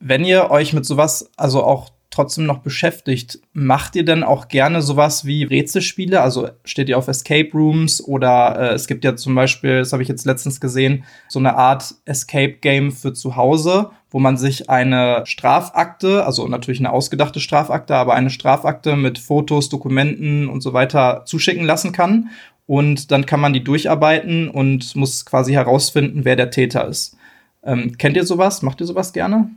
Wenn ihr euch mit sowas also auch trotzdem noch beschäftigt. Macht ihr denn auch gerne sowas wie Rätselspiele? Also steht ihr auf Escape Rooms oder äh, es gibt ja zum Beispiel, das habe ich jetzt letztens gesehen, so eine Art Escape Game für zu Hause, wo man sich eine Strafakte, also natürlich eine ausgedachte Strafakte, aber eine Strafakte mit Fotos, Dokumenten und so weiter zuschicken lassen kann. Und dann kann man die durcharbeiten und muss quasi herausfinden, wer der Täter ist. Ähm, kennt ihr sowas? Macht ihr sowas gerne?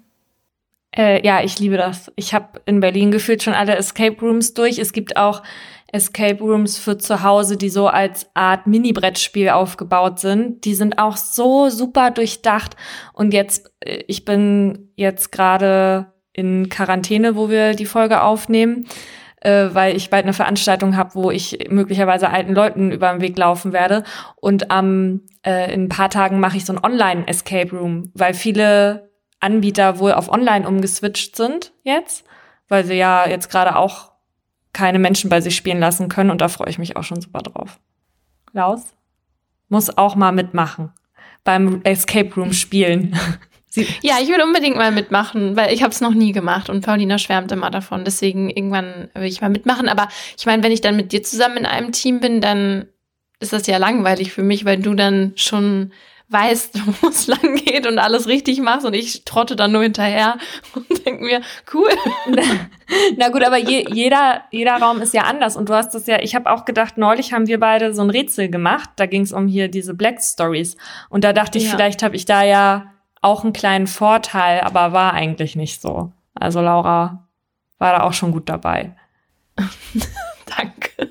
Äh, ja, ich liebe das. Ich habe in Berlin gefühlt schon alle Escape Rooms durch. Es gibt auch Escape Rooms für zu Hause, die so als Art Mini-Brettspiel aufgebaut sind. Die sind auch so super durchdacht. Und jetzt, äh, ich bin jetzt gerade in Quarantäne, wo wir die Folge aufnehmen, äh, weil ich bald eine Veranstaltung habe, wo ich möglicherweise alten Leuten über den Weg laufen werde. Und am äh, in ein paar Tagen mache ich so ein Online-Escape Room, weil viele Anbieter wohl auf Online umgeswitcht sind jetzt, weil sie ja jetzt gerade auch keine Menschen bei sich spielen lassen können und da freue ich mich auch schon super drauf. Klaus muss auch mal mitmachen beim Escape Room spielen. ja, ich würde unbedingt mal mitmachen, weil ich habe es noch nie gemacht und Paulina schwärmt immer davon. Deswegen irgendwann will ich mal mitmachen. Aber ich meine, wenn ich dann mit dir zusammen in einem Team bin, dann ist das ja langweilig für mich, weil du dann schon weißt, wo es lang geht und alles richtig machst und ich trotte dann nur hinterher und denke mir, cool. Na gut, aber je, jeder, jeder Raum ist ja anders. Und du hast das ja, ich habe auch gedacht, neulich haben wir beide so ein Rätsel gemacht. Da ging es um hier diese Black Stories. Und da dachte ich, ja. vielleicht habe ich da ja auch einen kleinen Vorteil, aber war eigentlich nicht so. Also Laura war da auch schon gut dabei.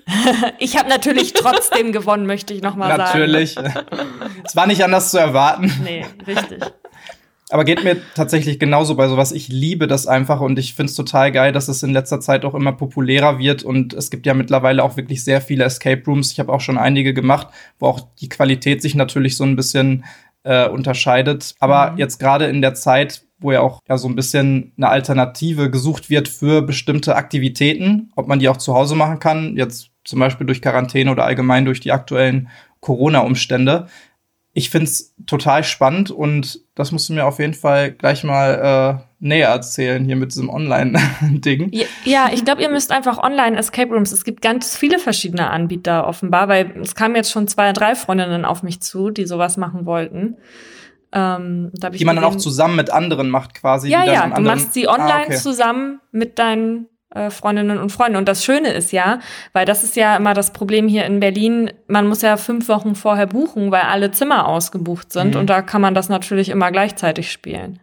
Ich habe natürlich trotzdem gewonnen, möchte ich nochmal sagen. Natürlich. Es war nicht anders zu erwarten. Nee, richtig. Aber geht mir tatsächlich genauso bei sowas. Ich liebe das einfach und ich finde es total geil, dass es in letzter Zeit auch immer populärer wird. Und es gibt ja mittlerweile auch wirklich sehr viele Escape Rooms. Ich habe auch schon einige gemacht, wo auch die Qualität sich natürlich so ein bisschen äh, unterscheidet. Aber mhm. jetzt gerade in der Zeit, wo ja auch ja so ein bisschen eine Alternative gesucht wird für bestimmte Aktivitäten, ob man die auch zu Hause machen kann, jetzt zum Beispiel durch Quarantäne oder allgemein durch die aktuellen Corona-Umstände. Ich find's total spannend und das musst du mir auf jeden Fall gleich mal äh, näher erzählen hier mit diesem Online-Ding. Ja, ja, ich glaube, ihr müsst einfach online Escape Rooms. Es gibt ganz viele verschiedene Anbieter offenbar, weil es kamen jetzt schon zwei, drei Freundinnen auf mich zu, die sowas machen wollten. Ähm, die man dann auch zusammen mit anderen macht, quasi. Ja, ja, du machst sie online ah, okay. zusammen mit deinen Freundinnen und Freunden. Und das Schöne ist ja, weil das ist ja immer das Problem hier in Berlin, man muss ja fünf Wochen vorher buchen, weil alle Zimmer ausgebucht sind. Mhm. Und da kann man das natürlich immer gleichzeitig spielen.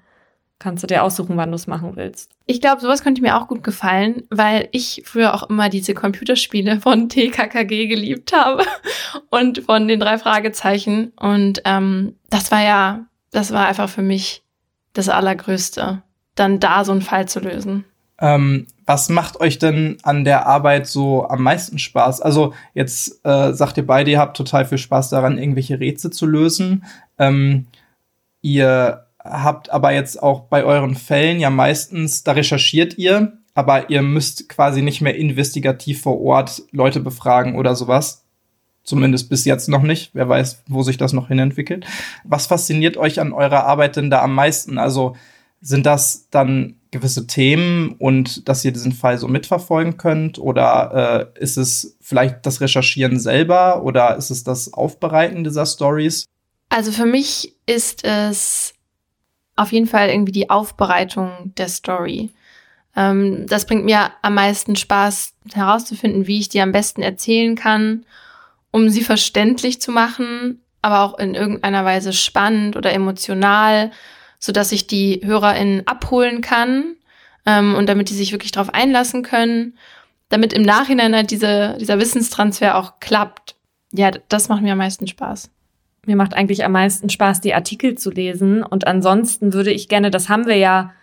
Kannst du dir aussuchen, wann du es machen willst. Ich glaube, sowas könnte mir auch gut gefallen, weil ich früher auch immer diese Computerspiele von TKKG geliebt habe und von den drei Fragezeichen. Und ähm, das war ja das war einfach für mich das Allergrößte, dann da so einen Fall zu lösen. Ähm, was macht euch denn an der Arbeit so am meisten Spaß? Also jetzt äh, sagt ihr beide, ihr habt total viel Spaß daran, irgendwelche Rätsel zu lösen. Ähm, ihr habt aber jetzt auch bei euren Fällen ja meistens, da recherchiert ihr, aber ihr müsst quasi nicht mehr investigativ vor Ort Leute befragen oder sowas. Zumindest bis jetzt noch nicht. Wer weiß, wo sich das noch hinentwickelt. Was fasziniert euch an eurer Arbeit denn da am meisten? Also sind das dann gewisse Themen und dass ihr diesen Fall so mitverfolgen könnt? Oder äh, ist es vielleicht das Recherchieren selber oder ist es das Aufbereiten dieser Stories? Also für mich ist es auf jeden Fall irgendwie die Aufbereitung der Story. Ähm, das bringt mir am meisten Spaß herauszufinden, wie ich die am besten erzählen kann um sie verständlich zu machen, aber auch in irgendeiner Weise spannend oder emotional, so dass ich die HörerInnen abholen kann ähm, und damit die sich wirklich darauf einlassen können, damit im Nachhinein halt diese, dieser Wissenstransfer auch klappt. Ja, das macht mir am meisten Spaß. Mir macht eigentlich am meisten Spaß, die Artikel zu lesen. Und ansonsten würde ich gerne, das haben wir ja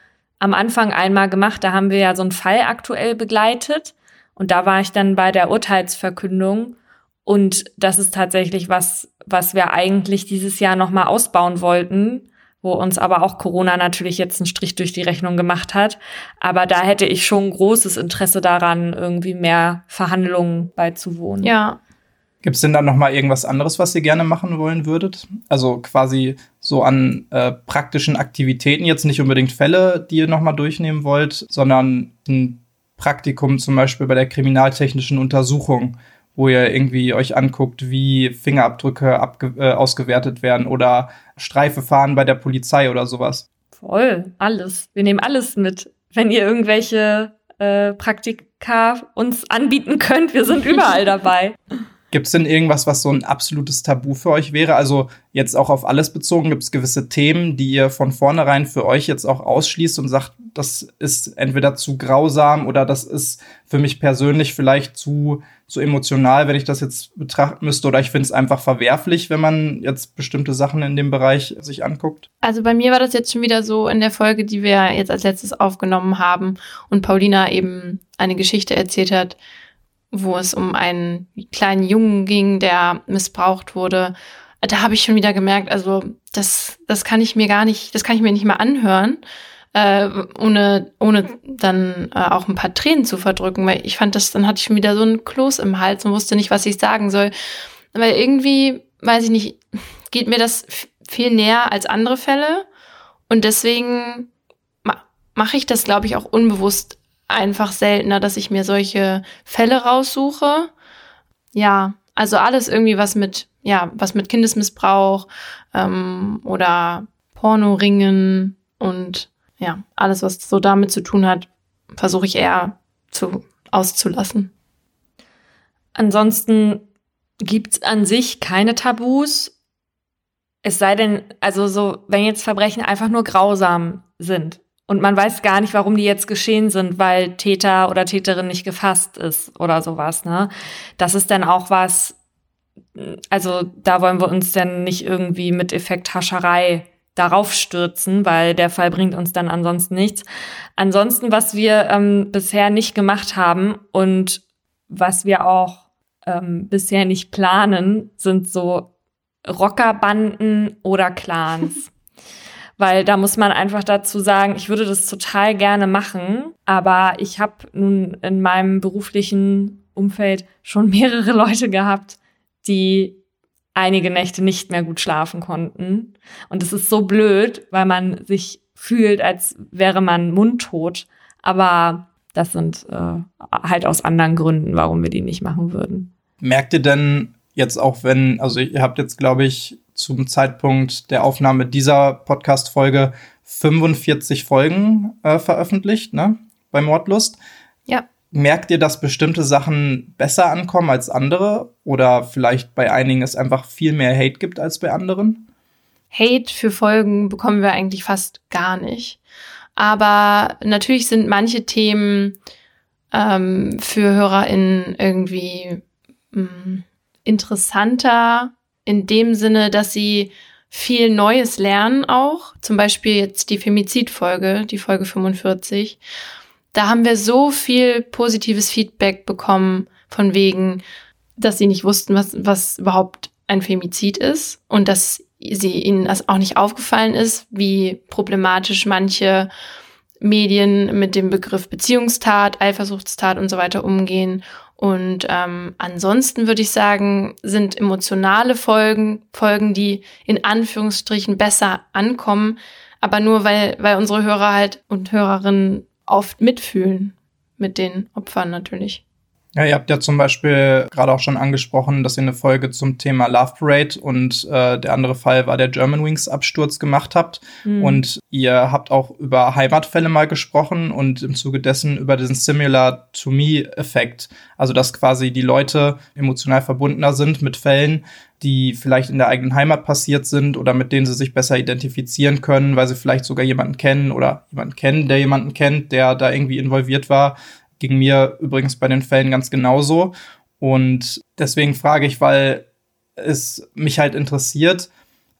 am Anfang einmal gemacht, da haben wir ja so einen Fall aktuell begleitet. Und da war ich dann bei der Urteilsverkündung. Und das ist tatsächlich was, was wir eigentlich dieses Jahr nochmal ausbauen wollten, wo uns aber auch Corona natürlich jetzt einen Strich durch die Rechnung gemacht hat. Aber da hätte ich schon großes Interesse daran, irgendwie mehr Verhandlungen beizuwohnen. Ja. Gibt es denn dann noch mal irgendwas anderes, was ihr gerne machen wollen würdet? Also quasi so an äh, praktischen Aktivitäten, jetzt nicht unbedingt Fälle, die ihr noch mal durchnehmen wollt, sondern ein Praktikum zum Beispiel bei der kriminaltechnischen Untersuchung wo ihr irgendwie euch anguckt, wie Fingerabdrücke äh, ausgewertet werden oder Streife fahren bei der Polizei oder sowas. Voll, alles. Wir nehmen alles mit. Wenn ihr irgendwelche äh, Praktika uns anbieten könnt, wir sind überall dabei. Gibt es denn irgendwas, was so ein absolutes Tabu für euch wäre? Also jetzt auch auf alles bezogen, gibt es gewisse Themen, die ihr von vornherein für euch jetzt auch ausschließt und sagt, das ist entweder zu grausam oder das ist für mich persönlich vielleicht zu, zu emotional, wenn ich das jetzt betrachten müsste, oder ich finde es einfach verwerflich, wenn man jetzt bestimmte Sachen in dem Bereich sich anguckt? Also bei mir war das jetzt schon wieder so in der Folge, die wir jetzt als letztes aufgenommen haben und Paulina eben eine Geschichte erzählt hat, wo es um einen kleinen Jungen ging, der missbraucht wurde. Da habe ich schon wieder gemerkt, also das, das kann ich mir gar nicht, das kann ich mir nicht mal anhören, äh, ohne, ohne dann äh, auch ein paar Tränen zu verdrücken, weil ich fand das, dann hatte ich schon wieder so ein Kloß im Hals und wusste nicht, was ich sagen soll. Weil irgendwie, weiß ich nicht, geht mir das viel näher als andere Fälle und deswegen ma mache ich das, glaube ich, auch unbewusst einfach seltener, dass ich mir solche Fälle raussuche. Ja, also alles irgendwie was mit, ja, was mit Kindesmissbrauch ähm, oder Pornoringen und ja, alles, was so damit zu tun hat, versuche ich eher zu, auszulassen. Ansonsten gibt's an sich keine Tabus. Es sei denn, also so, wenn jetzt Verbrechen einfach nur grausam sind und man weiß gar nicht, warum die jetzt geschehen sind, weil Täter oder Täterin nicht gefasst ist oder sowas, ne? Das ist dann auch was, also da wollen wir uns dann nicht irgendwie mit Effekthascherei darauf stürzen, weil der Fall bringt uns dann ansonsten nichts. Ansonsten, was wir ähm, bisher nicht gemacht haben und was wir auch ähm, bisher nicht planen, sind so Rockerbanden oder Clans. Weil da muss man einfach dazu sagen, ich würde das total gerne machen, aber ich habe nun in meinem beruflichen Umfeld schon mehrere Leute gehabt, die einige Nächte nicht mehr gut schlafen konnten. Und es ist so blöd, weil man sich fühlt, als wäre man mundtot. Aber das sind äh, halt aus anderen Gründen, warum wir die nicht machen würden. Merkt ihr denn jetzt auch, wenn, also ihr habt jetzt, glaube ich, zum Zeitpunkt der Aufnahme dieser Podcast-Folge 45 Folgen äh, veröffentlicht, ne? Bei Mordlust. Ja. Merkt ihr, dass bestimmte Sachen besser ankommen als andere? Oder vielleicht bei einigen es einfach viel mehr Hate gibt als bei anderen? Hate für Folgen bekommen wir eigentlich fast gar nicht. Aber natürlich sind manche Themen ähm, für HörerInnen irgendwie mh, mm, interessanter in dem Sinne, dass sie viel Neues lernen auch. Zum Beispiel jetzt die Femizid-Folge, die Folge 45 da haben wir so viel positives Feedback bekommen von wegen, dass sie nicht wussten, was, was überhaupt ein Femizid ist und dass sie ihnen das auch nicht aufgefallen ist, wie problematisch manche Medien mit dem Begriff Beziehungstat, Eifersuchtstat und so weiter umgehen. Und ähm, ansonsten würde ich sagen, sind emotionale Folgen, Folgen, die in Anführungsstrichen besser ankommen, aber nur weil, weil unsere Hörer halt und Hörerinnen oft mitfühlen mit den Opfern natürlich. Ja, ihr habt ja zum Beispiel gerade auch schon angesprochen, dass ihr eine Folge zum Thema Love Parade und äh, der andere Fall war der German Wings Absturz gemacht habt. Mhm. Und ihr habt auch über Heimatfälle mal gesprochen und im Zuge dessen über diesen Similar to Me Effekt. Also, dass quasi die Leute emotional verbundener sind mit Fällen, die vielleicht in der eigenen Heimat passiert sind oder mit denen sie sich besser identifizieren können, weil sie vielleicht sogar jemanden kennen oder jemanden kennen, der jemanden kennt, der da irgendwie involviert war. Ging mir übrigens bei den Fällen ganz genauso. Und deswegen frage ich, weil es mich halt interessiert,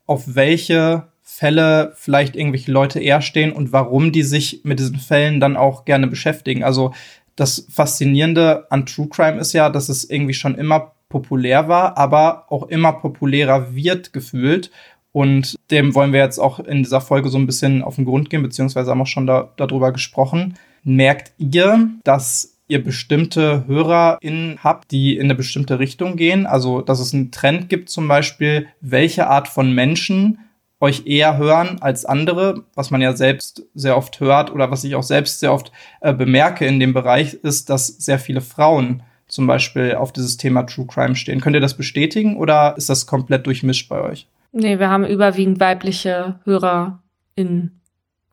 auf welche Fälle vielleicht irgendwelche Leute eher stehen und warum die sich mit diesen Fällen dann auch gerne beschäftigen. Also das Faszinierende an True Crime ist ja, dass es irgendwie schon immer populär war, aber auch immer populärer wird gefühlt. Und dem wollen wir jetzt auch in dieser Folge so ein bisschen auf den Grund gehen, beziehungsweise haben auch schon da, darüber gesprochen. Merkt ihr, dass ihr bestimmte HörerInnen habt, die in eine bestimmte Richtung gehen? Also, dass es einen Trend gibt, zum Beispiel, welche Art von Menschen euch eher hören als andere, was man ja selbst sehr oft hört oder was ich auch selbst sehr oft äh, bemerke in dem Bereich, ist, dass sehr viele Frauen zum Beispiel auf dieses Thema True Crime stehen. Könnt ihr das bestätigen oder ist das komplett durchmischt bei euch? Nee, wir haben überwiegend weibliche HörerInnen.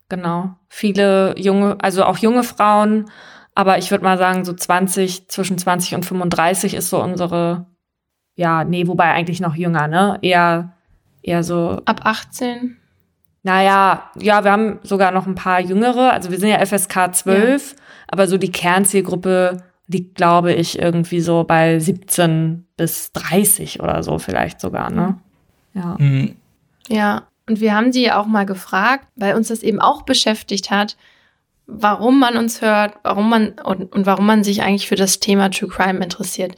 Genau. Viele junge, also auch junge Frauen, aber ich würde mal sagen, so 20, zwischen 20 und 35 ist so unsere, ja, nee, wobei eigentlich noch jünger, ne? Eher, eher so. Ab 18? Naja, ja, wir haben sogar noch ein paar jüngere, also wir sind ja FSK 12, ja. aber so die Kernzielgruppe liegt, glaube ich, irgendwie so bei 17 bis 30 oder so vielleicht sogar, ne? Ja. Mhm. Ja, und wir haben sie auch mal gefragt, weil uns das eben auch beschäftigt hat, warum man uns hört, warum man und, und warum man sich eigentlich für das Thema True Crime interessiert.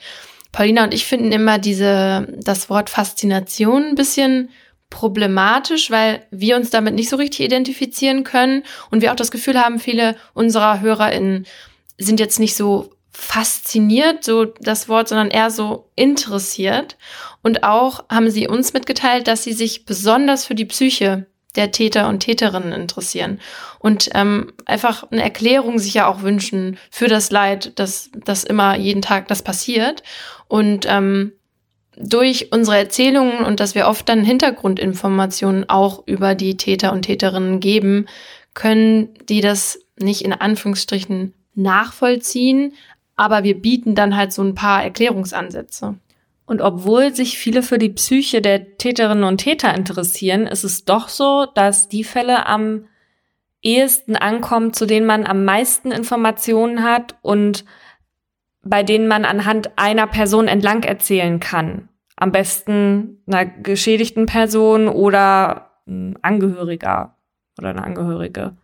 Paulina und ich finden immer diese, das Wort Faszination ein bisschen problematisch, weil wir uns damit nicht so richtig identifizieren können und wir auch das Gefühl haben, viele unserer HörerInnen sind jetzt nicht so fasziniert, so das Wort, sondern eher so interessiert. Und auch haben sie uns mitgeteilt, dass sie sich besonders für die Psyche der Täter und Täterinnen interessieren und ähm, einfach eine Erklärung sich ja auch wünschen für das Leid, dass das immer jeden Tag das passiert. Und ähm, durch unsere Erzählungen und dass wir oft dann Hintergrundinformationen auch über die Täter und Täterinnen geben, können die das nicht in Anführungsstrichen nachvollziehen, aber wir bieten dann halt so ein paar Erklärungsansätze. Und obwohl sich viele für die Psyche der Täterinnen und Täter interessieren, ist es doch so, dass die Fälle am ehesten ankommen, zu denen man am meisten Informationen hat und bei denen man anhand einer Person entlang erzählen kann. Am besten einer geschädigten Person oder ein Angehöriger oder eine Angehörige.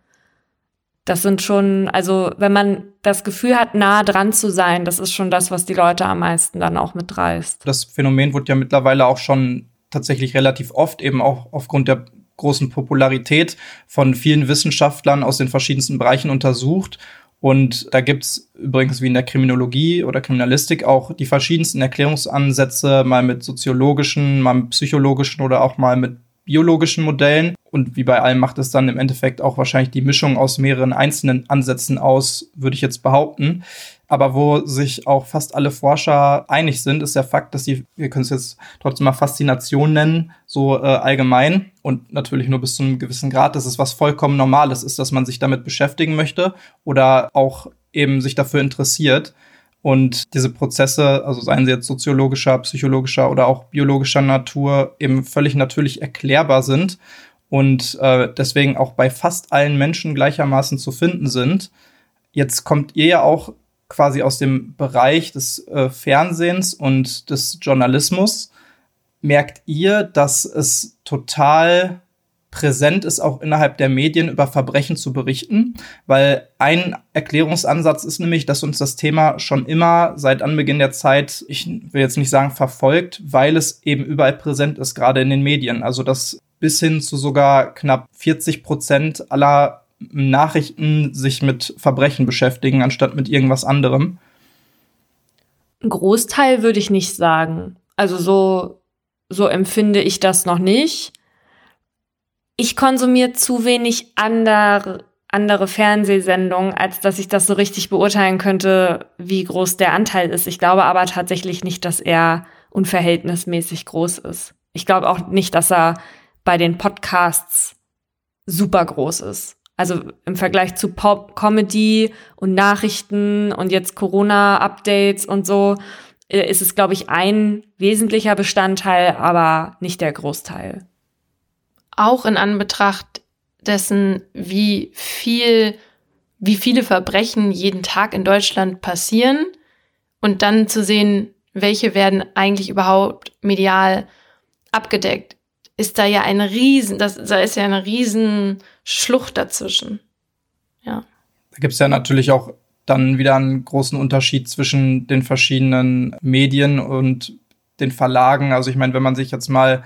Das sind schon, also wenn man das Gefühl hat, nah dran zu sein, das ist schon das, was die Leute am meisten dann auch mitreißt. Das Phänomen wird ja mittlerweile auch schon tatsächlich relativ oft, eben auch aufgrund der großen Popularität von vielen Wissenschaftlern aus den verschiedensten Bereichen untersucht. Und da gibt's übrigens wie in der Kriminologie oder Kriminalistik auch die verschiedensten Erklärungsansätze, mal mit soziologischen, mal mit psychologischen oder auch mal mit biologischen Modellen. Und wie bei allem macht es dann im Endeffekt auch wahrscheinlich die Mischung aus mehreren einzelnen Ansätzen aus, würde ich jetzt behaupten. Aber wo sich auch fast alle Forscher einig sind, ist der Fakt, dass sie, wir können es jetzt trotzdem mal Faszination nennen, so äh, allgemein und natürlich nur bis zu einem gewissen Grad, dass es was vollkommen Normales ist, dass man sich damit beschäftigen möchte oder auch eben sich dafür interessiert. Und diese Prozesse, also seien sie jetzt soziologischer, psychologischer oder auch biologischer Natur, eben völlig natürlich erklärbar sind und äh, deswegen auch bei fast allen Menschen gleichermaßen zu finden sind. Jetzt kommt ihr ja auch quasi aus dem Bereich des äh, Fernsehens und des Journalismus. Merkt ihr, dass es total präsent ist, auch innerhalb der Medien über Verbrechen zu berichten, weil ein Erklärungsansatz ist nämlich, dass uns das Thema schon immer seit Anbeginn der Zeit, ich will jetzt nicht sagen verfolgt, weil es eben überall präsent ist, gerade in den Medien. Also dass bis hin zu sogar knapp 40 Prozent aller Nachrichten sich mit Verbrechen beschäftigen, anstatt mit irgendwas anderem. Ein Großteil würde ich nicht sagen. Also so, so empfinde ich das noch nicht ich konsumiere zu wenig andere, andere Fernsehsendungen, als dass ich das so richtig beurteilen könnte, wie groß der Anteil ist. Ich glaube aber tatsächlich nicht, dass er unverhältnismäßig groß ist. Ich glaube auch nicht, dass er bei den Podcasts super groß ist. Also im Vergleich zu Pop, Comedy und Nachrichten und jetzt Corona-Updates und so äh, ist es, glaube ich, ein wesentlicher Bestandteil, aber nicht der Großteil auch in Anbetracht dessen, wie viel, wie viele Verbrechen jeden Tag in Deutschland passieren und dann zu sehen, welche werden eigentlich überhaupt medial abgedeckt, ist da ja eine riesen, das, da ist ja eine riesen Schlucht dazwischen. Ja. Da gibt es ja natürlich auch dann wieder einen großen Unterschied zwischen den verschiedenen Medien und den Verlagen. Also ich meine, wenn man sich jetzt mal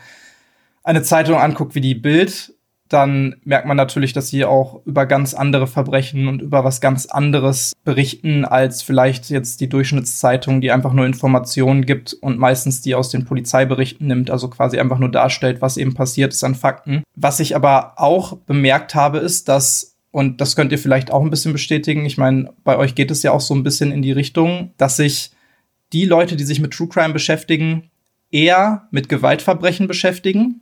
eine Zeitung anguckt wie die Bild, dann merkt man natürlich, dass sie auch über ganz andere Verbrechen und über was ganz anderes berichten, als vielleicht jetzt die Durchschnittszeitung, die einfach nur Informationen gibt und meistens die aus den Polizeiberichten nimmt, also quasi einfach nur darstellt, was eben passiert ist an Fakten. Was ich aber auch bemerkt habe, ist, dass und das könnt ihr vielleicht auch ein bisschen bestätigen. Ich meine, bei euch geht es ja auch so ein bisschen in die Richtung, dass sich die Leute, die sich mit True Crime beschäftigen, eher mit Gewaltverbrechen beschäftigen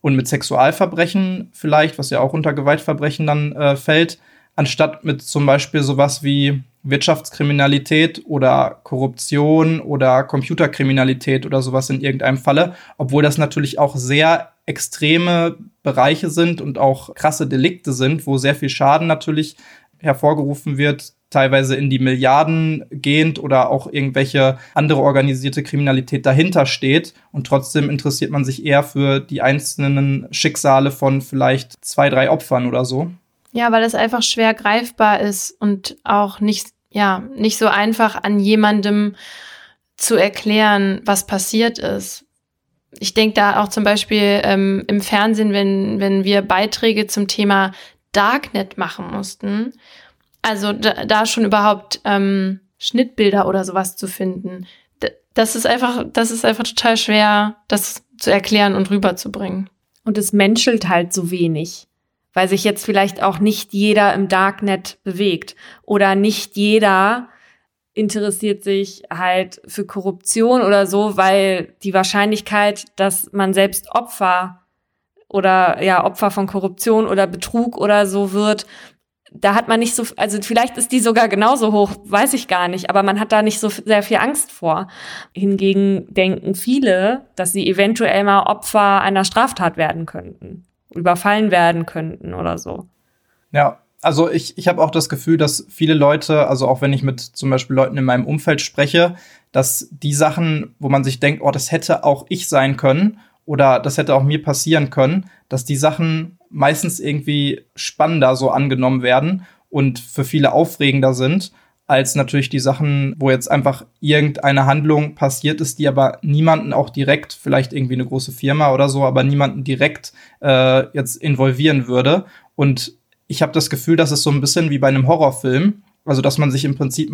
und mit Sexualverbrechen vielleicht, was ja auch unter Gewaltverbrechen dann äh, fällt, anstatt mit zum Beispiel sowas wie Wirtschaftskriminalität oder Korruption oder Computerkriminalität oder sowas in irgendeinem Falle, obwohl das natürlich auch sehr extreme Bereiche sind und auch krasse Delikte sind, wo sehr viel Schaden natürlich hervorgerufen wird, teilweise in die Milliarden gehend oder auch irgendwelche andere organisierte Kriminalität dahinter steht. Und trotzdem interessiert man sich eher für die einzelnen Schicksale von vielleicht zwei, drei Opfern oder so. Ja, weil es einfach schwer greifbar ist und auch nicht, ja, nicht so einfach an jemandem zu erklären, was passiert ist. Ich denke da auch zum Beispiel ähm, im Fernsehen, wenn, wenn wir Beiträge zum Thema Darknet machen mussten, also da, da schon überhaupt ähm, Schnittbilder oder sowas zu finden, das ist einfach, das ist einfach total schwer, das zu erklären und rüberzubringen. Und es menschelt halt so wenig, weil sich jetzt vielleicht auch nicht jeder im Darknet bewegt oder nicht jeder interessiert sich halt für Korruption oder so, weil die Wahrscheinlichkeit, dass man selbst Opfer oder ja Opfer von Korruption oder Betrug oder so wird, da hat man nicht so, also vielleicht ist die sogar genauso hoch, weiß ich gar nicht, aber man hat da nicht so sehr viel Angst vor. Hingegen denken viele, dass sie eventuell mal Opfer einer Straftat werden könnten, überfallen werden könnten oder so. Ja, also ich, ich habe auch das Gefühl, dass viele Leute, also auch wenn ich mit zum Beispiel Leuten in meinem Umfeld spreche, dass die Sachen, wo man sich denkt, oh, das hätte auch ich sein können oder das hätte auch mir passieren können, dass die Sachen meistens irgendwie spannender so angenommen werden und für viele aufregender sind, als natürlich die Sachen, wo jetzt einfach irgendeine Handlung passiert ist, die aber niemanden auch direkt, vielleicht irgendwie eine große Firma oder so, aber niemanden direkt äh, jetzt involvieren würde. Und ich habe das Gefühl, dass es so ein bisschen wie bei einem Horrorfilm, also dass man sich im Prinzip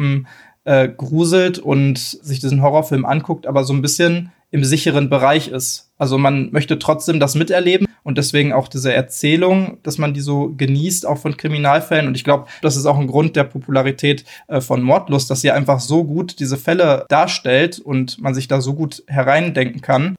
äh, gruselt und sich diesen Horrorfilm anguckt, aber so ein bisschen im sicheren Bereich ist. Also man möchte trotzdem das miterleben und deswegen auch diese Erzählung, dass man die so genießt, auch von Kriminalfällen. Und ich glaube, das ist auch ein Grund der Popularität äh, von Mordlust, dass sie einfach so gut diese Fälle darstellt und man sich da so gut hereindenken kann.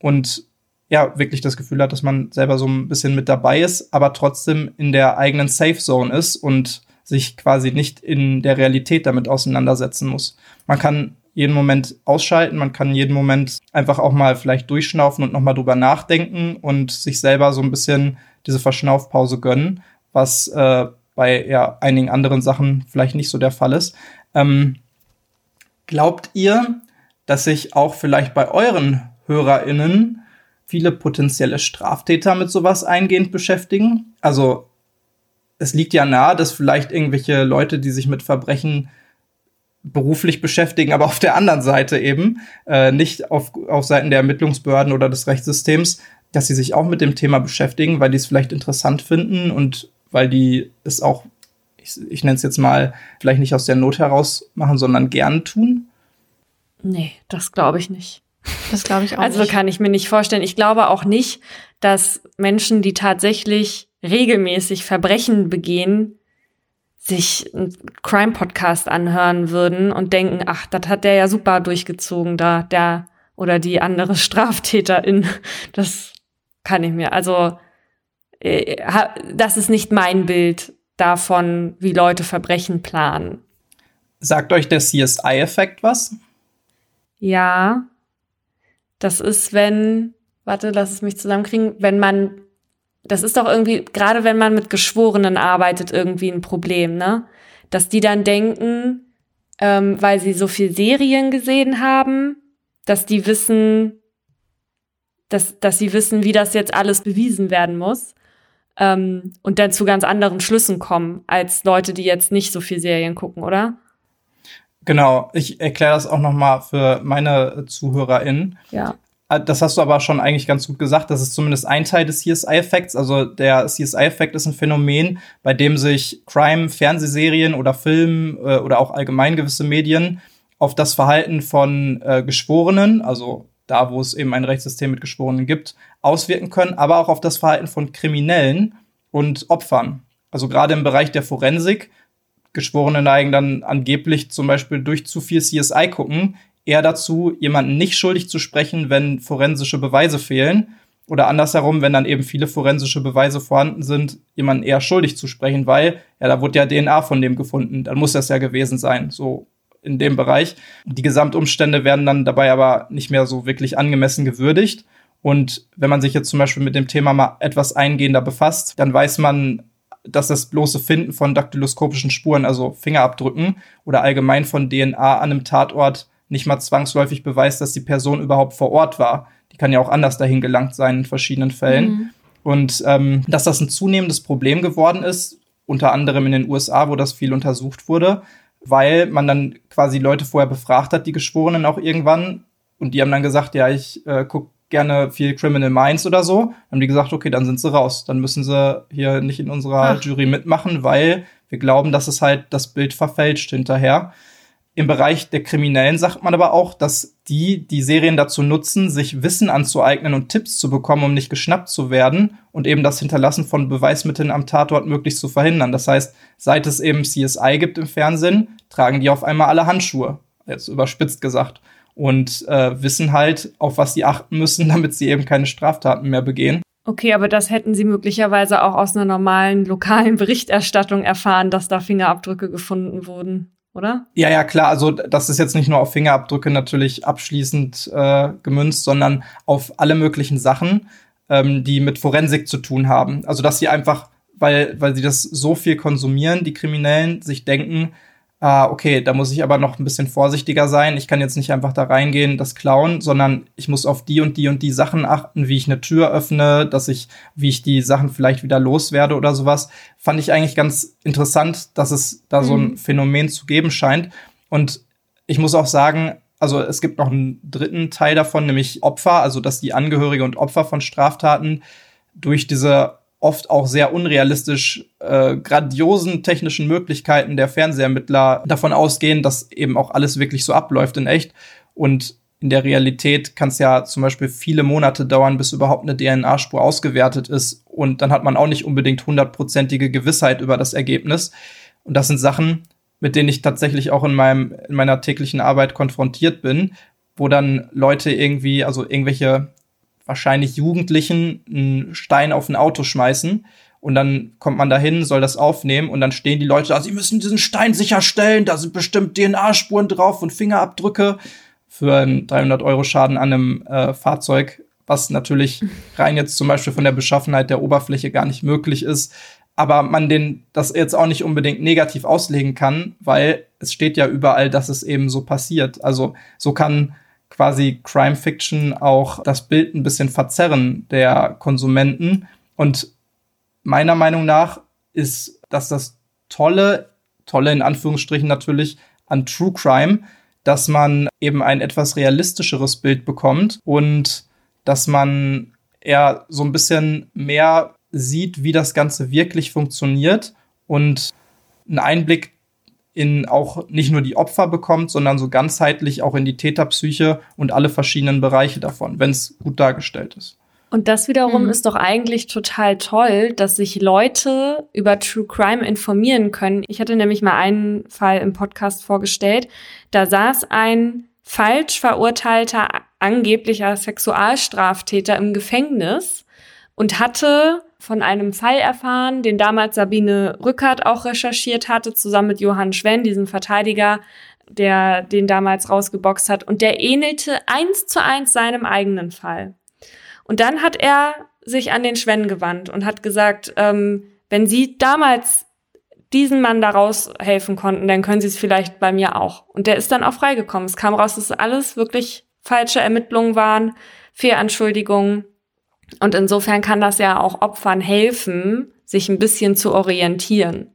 Und ja, wirklich das Gefühl hat, dass man selber so ein bisschen mit dabei ist, aber trotzdem in der eigenen Safe Zone ist und sich quasi nicht in der Realität damit auseinandersetzen muss. Man kann jeden Moment ausschalten. Man kann jeden Moment einfach auch mal vielleicht durchschnaufen und nochmal drüber nachdenken und sich selber so ein bisschen diese Verschnaufpause gönnen, was äh, bei ja, einigen anderen Sachen vielleicht nicht so der Fall ist. Ähm, glaubt ihr, dass sich auch vielleicht bei euren HörerInnen viele potenzielle Straftäter mit sowas eingehend beschäftigen? Also es liegt ja nahe, dass vielleicht irgendwelche Leute, die sich mit Verbrechen beruflich beschäftigen, aber auf der anderen Seite eben, äh, nicht auf, auf Seiten der Ermittlungsbehörden oder des Rechtssystems, dass sie sich auch mit dem Thema beschäftigen, weil die es vielleicht interessant finden und weil die es auch, ich, ich nenne es jetzt mal, vielleicht nicht aus der Not heraus machen, sondern gern tun? Nee, das glaube ich nicht. Das glaube ich auch also nicht. Also kann ich mir nicht vorstellen. Ich glaube auch nicht, dass Menschen, die tatsächlich regelmäßig Verbrechen begehen, sich einen Crime-Podcast anhören würden und denken, ach, das hat der ja super durchgezogen da, der oder die andere Straftäterin. Das kann ich mir. Also, äh, das ist nicht mein Bild davon, wie Leute Verbrechen planen. Sagt euch der CSI-Effekt was? Ja. Das ist, wenn, warte, lass es mich zusammenkriegen, wenn man das ist doch irgendwie, gerade wenn man mit Geschworenen arbeitet, irgendwie ein Problem, ne? Dass die dann denken, ähm, weil sie so viel Serien gesehen haben, dass die wissen, dass, dass sie wissen, wie das jetzt alles bewiesen werden muss. Ähm, und dann zu ganz anderen Schlüssen kommen, als Leute, die jetzt nicht so viel Serien gucken, oder? Genau, ich erkläre das auch noch mal für meine ZuhörerInnen. Ja. Ah, das hast du aber schon eigentlich ganz gut gesagt. Das ist zumindest ein Teil des CSI-Effekts. Also der CSI-Effekt ist ein Phänomen, bei dem sich Crime, Fernsehserien oder Film äh, oder auch allgemein gewisse Medien auf das Verhalten von äh, Geschworenen, also da, wo es eben ein Rechtssystem mit Geschworenen gibt, auswirken können, aber auch auf das Verhalten von Kriminellen und Opfern. Also gerade im Bereich der Forensik Geschworene neigen dann angeblich zum Beispiel durch zu viel CSI gucken eher dazu, jemanden nicht schuldig zu sprechen, wenn forensische Beweise fehlen. Oder andersherum, wenn dann eben viele forensische Beweise vorhanden sind, jemanden eher schuldig zu sprechen, weil, ja, da wurde ja DNA von dem gefunden, dann muss das ja gewesen sein, so in dem Bereich. Die Gesamtumstände werden dann dabei aber nicht mehr so wirklich angemessen gewürdigt. Und wenn man sich jetzt zum Beispiel mit dem Thema mal etwas eingehender befasst, dann weiß man, dass das bloße Finden von daktyloskopischen Spuren, also Fingerabdrücken oder allgemein von DNA an einem Tatort nicht mal zwangsläufig beweist, dass die Person überhaupt vor Ort war. Die kann ja auch anders dahin gelangt sein in verschiedenen Fällen. Mhm. Und ähm, dass das ein zunehmendes Problem geworden ist, unter anderem in den USA, wo das viel untersucht wurde, weil man dann quasi Leute vorher befragt hat, die Geschworenen auch irgendwann, und die haben dann gesagt, ja, ich äh, gucke gerne viel Criminal Minds oder so. Dann haben die gesagt, okay, dann sind sie raus. Dann müssen sie hier nicht in unserer Ach. Jury mitmachen, weil wir glauben, dass es halt das Bild verfälscht hinterher. Im Bereich der Kriminellen sagt man aber auch, dass die die Serien dazu nutzen, sich Wissen anzueignen und Tipps zu bekommen, um nicht geschnappt zu werden und eben das Hinterlassen von Beweismitteln am Tatort möglichst zu verhindern. Das heißt, seit es eben CSI gibt im Fernsehen, tragen die auf einmal alle Handschuhe, jetzt überspitzt gesagt, und äh, wissen halt, auf was sie achten müssen, damit sie eben keine Straftaten mehr begehen. Okay, aber das hätten Sie möglicherweise auch aus einer normalen lokalen Berichterstattung erfahren, dass da Fingerabdrücke gefunden wurden, oder? Ja, ja, klar. Also das ist jetzt nicht nur auf Fingerabdrücke natürlich abschließend äh, gemünzt, sondern auf alle möglichen Sachen, ähm, die mit Forensik zu tun haben. Also dass sie einfach, weil, weil sie das so viel konsumieren, die Kriminellen, sich denken, ah, okay, da muss ich aber noch ein bisschen vorsichtiger sein. Ich kann jetzt nicht einfach da reingehen, das klauen, sondern ich muss auf die und die und die Sachen achten, wie ich eine Tür öffne, dass ich, wie ich die Sachen vielleicht wieder loswerde oder sowas. Fand ich eigentlich ganz interessant, dass es da mhm. so ein mhm. Phänomen zu geben scheint. Und ich muss auch sagen, also es gibt noch einen dritten Teil davon, nämlich Opfer, also dass die Angehörige und Opfer von Straftaten durch diese oft auch sehr unrealistisch äh, grandiosen technischen Möglichkeiten der Fernsehermittler davon ausgehen, dass eben auch alles wirklich so abläuft in echt. Und in der Realität kann es ja zum Beispiel viele Monate dauern, bis überhaupt eine DNA-Spur ausgewertet ist. Und dann hat man auch nicht unbedingt hundertprozentige Gewissheit über das Ergebnis. Und das sind Sachen, mit denen ich tatsächlich auch in, meinem, in meiner täglichen Arbeit konfrontiert bin, wo dann Leute irgendwie, also irgendwelche wahrscheinlich Jugendlichen einen Stein auf ein Auto schmeißen. Und dann kommt man dahin, soll das aufnehmen und dann stehen die Leute da, sie müssen diesen Stein sicherstellen, da sind bestimmt DNA-Spuren drauf und Fingerabdrücke für einen 300 Euro Schaden an einem äh, Fahrzeug, was natürlich rein jetzt zum Beispiel von der Beschaffenheit der Oberfläche gar nicht möglich ist. Aber man den das jetzt auch nicht unbedingt negativ auslegen kann, weil es steht ja überall, dass es eben so passiert. Also so kann quasi Crime Fiction auch das Bild ein bisschen verzerren der Konsumenten. Und meiner Meinung nach ist dass das Tolle, Tolle in Anführungsstrichen natürlich, an True Crime, dass man eben ein etwas realistischeres Bild bekommt und dass man eher so ein bisschen mehr sieht, wie das Ganze wirklich funktioniert und einen Einblick in auch nicht nur die Opfer bekommt, sondern so ganzheitlich auch in die Täterpsyche und alle verschiedenen Bereiche davon, wenn es gut dargestellt ist. Und das wiederum mhm. ist doch eigentlich total toll, dass sich Leute über True Crime informieren können. Ich hatte nämlich mal einen Fall im Podcast vorgestellt. Da saß ein falsch verurteilter angeblicher Sexualstraftäter im Gefängnis und hatte von einem Fall erfahren, den damals Sabine Rückert auch recherchiert hatte, zusammen mit Johann Schwenn, diesem Verteidiger, der den damals rausgeboxt hat. Und der ähnelte eins zu eins seinem eigenen Fall. Und dann hat er sich an den Schwenn gewandt und hat gesagt, ähm, wenn Sie damals diesen Mann da raushelfen konnten, dann können Sie es vielleicht bei mir auch. Und der ist dann auch freigekommen. Es kam raus, dass alles wirklich falsche Ermittlungen waren, Fehlanschuldigungen. Und insofern kann das ja auch Opfern helfen, sich ein bisschen zu orientieren.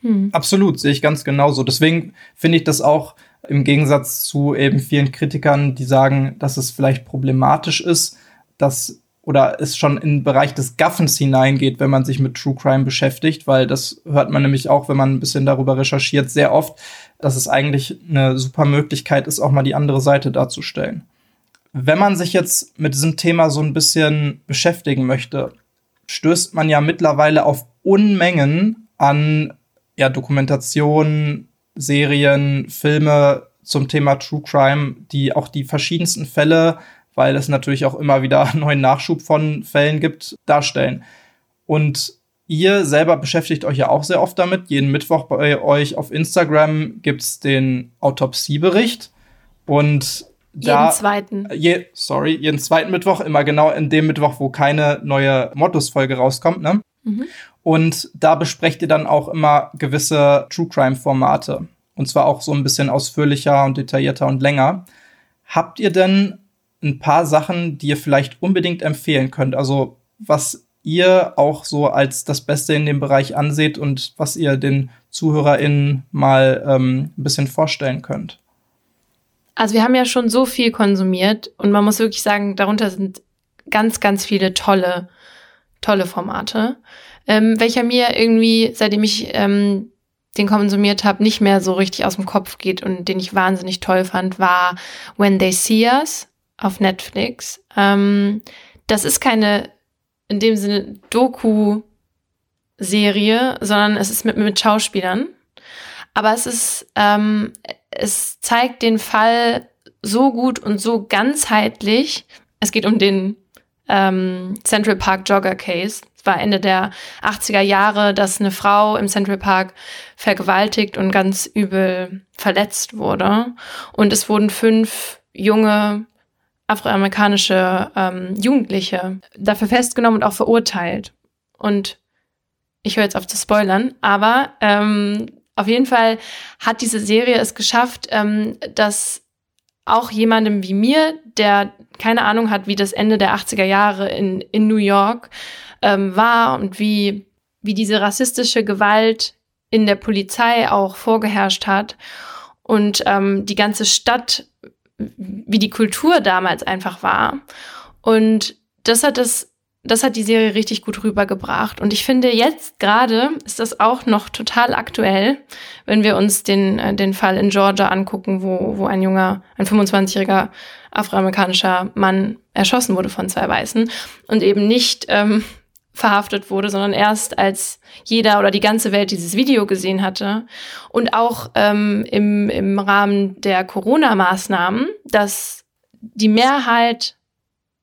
Hm. Absolut, sehe ich ganz genauso. Deswegen finde ich das auch im Gegensatz zu eben vielen Kritikern, die sagen, dass es vielleicht problematisch ist, dass oder es schon in den Bereich des Gaffens hineingeht, wenn man sich mit True Crime beschäftigt, weil das hört man nämlich auch, wenn man ein bisschen darüber recherchiert, sehr oft, dass es eigentlich eine super Möglichkeit ist, auch mal die andere Seite darzustellen. Wenn man sich jetzt mit diesem Thema so ein bisschen beschäftigen möchte, stößt man ja mittlerweile auf Unmengen an ja, Dokumentationen, Serien, Filme zum Thema True Crime, die auch die verschiedensten Fälle, weil es natürlich auch immer wieder neuen Nachschub von Fällen gibt, darstellen. Und ihr selber beschäftigt euch ja auch sehr oft damit. Jeden Mittwoch bei euch auf Instagram gibt's den Autopsiebericht. Und jeden zweiten. Je, sorry, jeden zweiten Mittwoch, immer genau in dem Mittwoch, wo keine neue Mottos-Folge rauskommt, ne? Mhm. Und da besprecht ihr dann auch immer gewisse True Crime-Formate. Und zwar auch so ein bisschen ausführlicher und detaillierter und länger. Habt ihr denn ein paar Sachen, die ihr vielleicht unbedingt empfehlen könnt? Also, was ihr auch so als das Beste in dem Bereich anseht und was ihr den ZuhörerInnen mal ähm, ein bisschen vorstellen könnt? Also wir haben ja schon so viel konsumiert und man muss wirklich sagen, darunter sind ganz, ganz viele tolle, tolle Formate. Ähm, welcher mir irgendwie, seitdem ich ähm, den konsumiert habe, nicht mehr so richtig aus dem Kopf geht und den ich wahnsinnig toll fand, war When They See Us auf Netflix. Ähm, das ist keine in dem Sinne Doku-Serie, sondern es ist mit, mit Schauspielern. Aber es ist, ähm, es zeigt den Fall so gut und so ganzheitlich. Es geht um den ähm, Central Park Jogger Case. Es war Ende der 80er Jahre, dass eine Frau im Central Park vergewaltigt und ganz übel verletzt wurde. Und es wurden fünf junge afroamerikanische ähm, Jugendliche dafür festgenommen und auch verurteilt. Und ich höre jetzt auf zu spoilern, aber ähm, auf jeden Fall hat diese Serie es geschafft, ähm, dass auch jemandem wie mir, der keine Ahnung hat, wie das Ende der 80er Jahre in, in New York ähm, war und wie, wie diese rassistische Gewalt in der Polizei auch vorgeherrscht hat und ähm, die ganze Stadt, wie die Kultur damals einfach war. Und das hat es das hat die Serie richtig gut rübergebracht. Und ich finde, jetzt gerade ist das auch noch total aktuell, wenn wir uns den, äh, den Fall in Georgia angucken, wo, wo ein junger, ein 25-jähriger afroamerikanischer Mann erschossen wurde von zwei Weißen und eben nicht ähm, verhaftet wurde, sondern erst als jeder oder die ganze Welt dieses Video gesehen hatte. Und auch ähm, im, im Rahmen der Corona-Maßnahmen, dass die Mehrheit,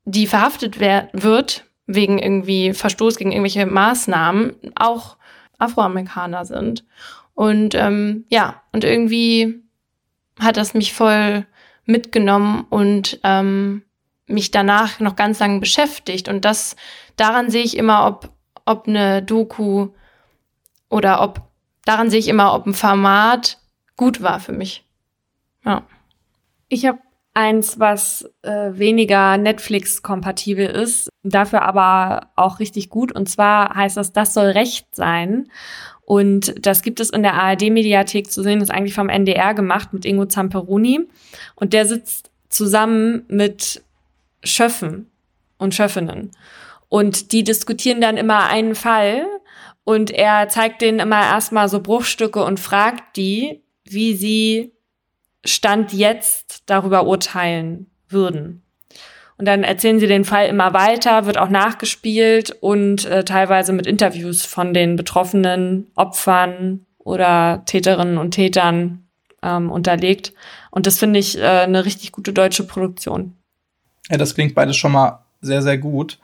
die verhaftet wird, wegen irgendwie Verstoß gegen irgendwelche Maßnahmen auch Afroamerikaner sind. Und ähm, ja, und irgendwie hat das mich voll mitgenommen und ähm, mich danach noch ganz lange beschäftigt. Und das, daran sehe ich immer, ob, ob eine Doku oder ob, daran sehe ich immer, ob ein Format gut war für mich. Ja. Ich habe eins, was äh, weniger Netflix-kompatibel ist, dafür aber auch richtig gut. Und zwar heißt das, das soll Recht sein. Und das gibt es in der ARD-Mediathek zu sehen, das ist eigentlich vom NDR gemacht mit Ingo Zamperoni. Und der sitzt zusammen mit Schöffen und Schöffinnen. Und die diskutieren dann immer einen Fall und er zeigt denen immer erstmal so Bruchstücke und fragt die, wie sie Stand jetzt darüber urteilen würden. Und dann erzählen sie den Fall immer weiter, wird auch nachgespielt und äh, teilweise mit Interviews von den betroffenen Opfern oder Täterinnen und Tätern ähm, unterlegt. Und das finde ich äh, eine richtig gute deutsche Produktion. Ja, das klingt beides schon mal sehr, sehr gut.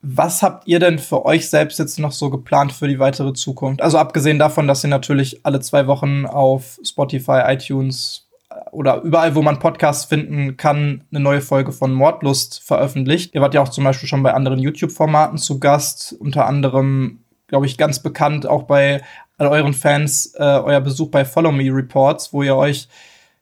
Was habt ihr denn für euch selbst jetzt noch so geplant für die weitere Zukunft? Also abgesehen davon, dass ihr natürlich alle zwei Wochen auf Spotify, iTunes, oder überall, wo man Podcasts finden kann, eine neue Folge von Mordlust veröffentlicht. Ihr wart ja auch zum Beispiel schon bei anderen YouTube-Formaten zu Gast, unter anderem, glaube ich, ganz bekannt auch bei all euren Fans äh, euer Besuch bei Follow Me Reports, wo ihr euch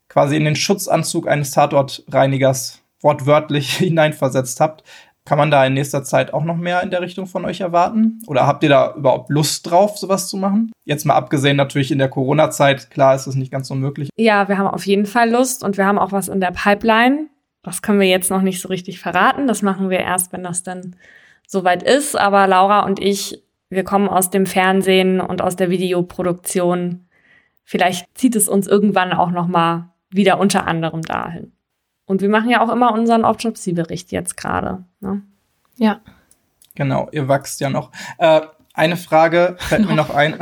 quasi in den Schutzanzug eines Tatortreinigers wortwörtlich hineinversetzt habt. Kann man da in nächster Zeit auch noch mehr in der Richtung von euch erwarten? Oder habt ihr da überhaupt Lust drauf, sowas zu machen? Jetzt mal abgesehen natürlich in der Corona-Zeit, klar ist das nicht ganz so möglich. Ja, wir haben auf jeden Fall Lust und wir haben auch was in der Pipeline. Das können wir jetzt noch nicht so richtig verraten. Das machen wir erst, wenn das dann soweit ist. Aber Laura und ich, wir kommen aus dem Fernsehen und aus der Videoproduktion. Vielleicht zieht es uns irgendwann auch noch mal wieder unter anderem dahin. Und wir machen ja auch immer unseren Autopsie-Bericht jetzt gerade. Ne? Ja. Genau, ihr wachst ja noch. Äh, eine Frage fällt mir noch ein.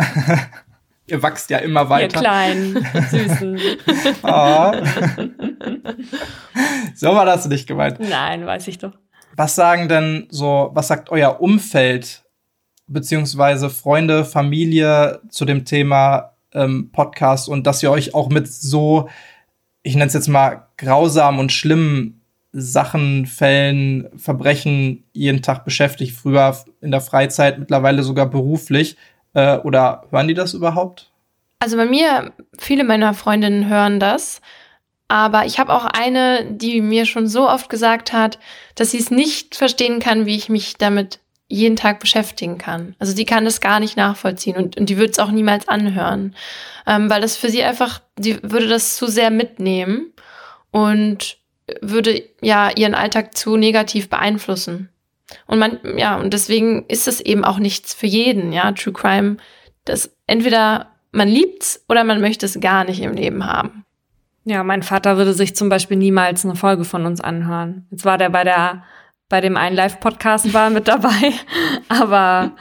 ihr wachst ja immer weiter. Ihr kleinen, süßen. oh. so war das nicht gemeint. Nein, weiß ich doch. Was sagen denn so, was sagt euer Umfeld, beziehungsweise Freunde, Familie zu dem Thema ähm, Podcast und dass ihr euch auch mit so ich nenne es jetzt mal, grausam und schlimmen Sachen, Fällen, Verbrechen jeden Tag beschäftigt. Früher in der Freizeit, mittlerweile sogar beruflich. Äh, oder hören die das überhaupt? Also bei mir, viele meiner Freundinnen hören das. Aber ich habe auch eine, die mir schon so oft gesagt hat, dass sie es nicht verstehen kann, wie ich mich damit jeden Tag beschäftigen kann. Also die kann das gar nicht nachvollziehen und, und die würde es auch niemals anhören, ähm, weil das für sie einfach, die würde das zu sehr mitnehmen und würde ja ihren Alltag zu negativ beeinflussen. Und man, ja, und deswegen ist es eben auch nichts für jeden, ja, True Crime, das entweder man liebt's oder man möchte es gar nicht im Leben haben. Ja, mein Vater würde sich zum Beispiel niemals eine Folge von uns anhören. Jetzt war der bei der bei dem einen Live-Podcast war mit dabei, aber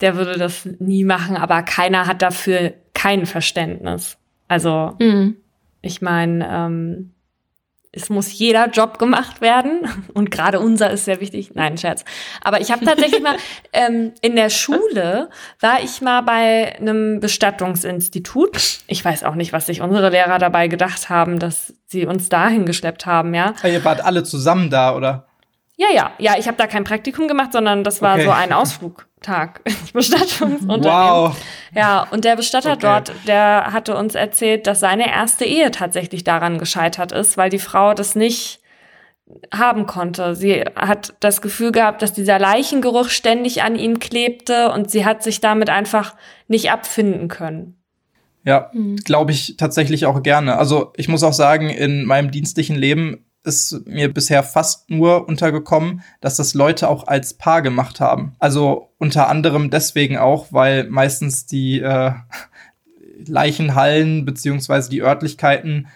der würde das nie machen, aber keiner hat dafür kein Verständnis. Also, mhm. ich meine, ähm, es muss jeder Job gemacht werden und gerade unser ist sehr wichtig. Nein, Scherz. Aber ich habe tatsächlich mal ähm, in der Schule war ich mal bei einem Bestattungsinstitut. Ich weiß auch nicht, was sich unsere Lehrer dabei gedacht haben, dass sie uns dahin geschleppt haben, ja. ja ihr wart alle zusammen da, oder? Ja, ja, ja. Ich habe da kein Praktikum gemacht, sondern das war okay. so ein Ausflugtag ins Bestattungsunternehmen. Wow. Ja, und der Bestatter okay. dort, der hatte uns erzählt, dass seine erste Ehe tatsächlich daran gescheitert ist, weil die Frau das nicht haben konnte. Sie hat das Gefühl gehabt, dass dieser Leichengeruch ständig an ihm klebte und sie hat sich damit einfach nicht abfinden können. Ja, mhm. glaube ich tatsächlich auch gerne. Also ich muss auch sagen, in meinem dienstlichen Leben ist mir bisher fast nur untergekommen, dass das Leute auch als Paar gemacht haben. Also unter anderem deswegen auch, weil meistens die äh, Leichenhallen beziehungsweise die Örtlichkeiten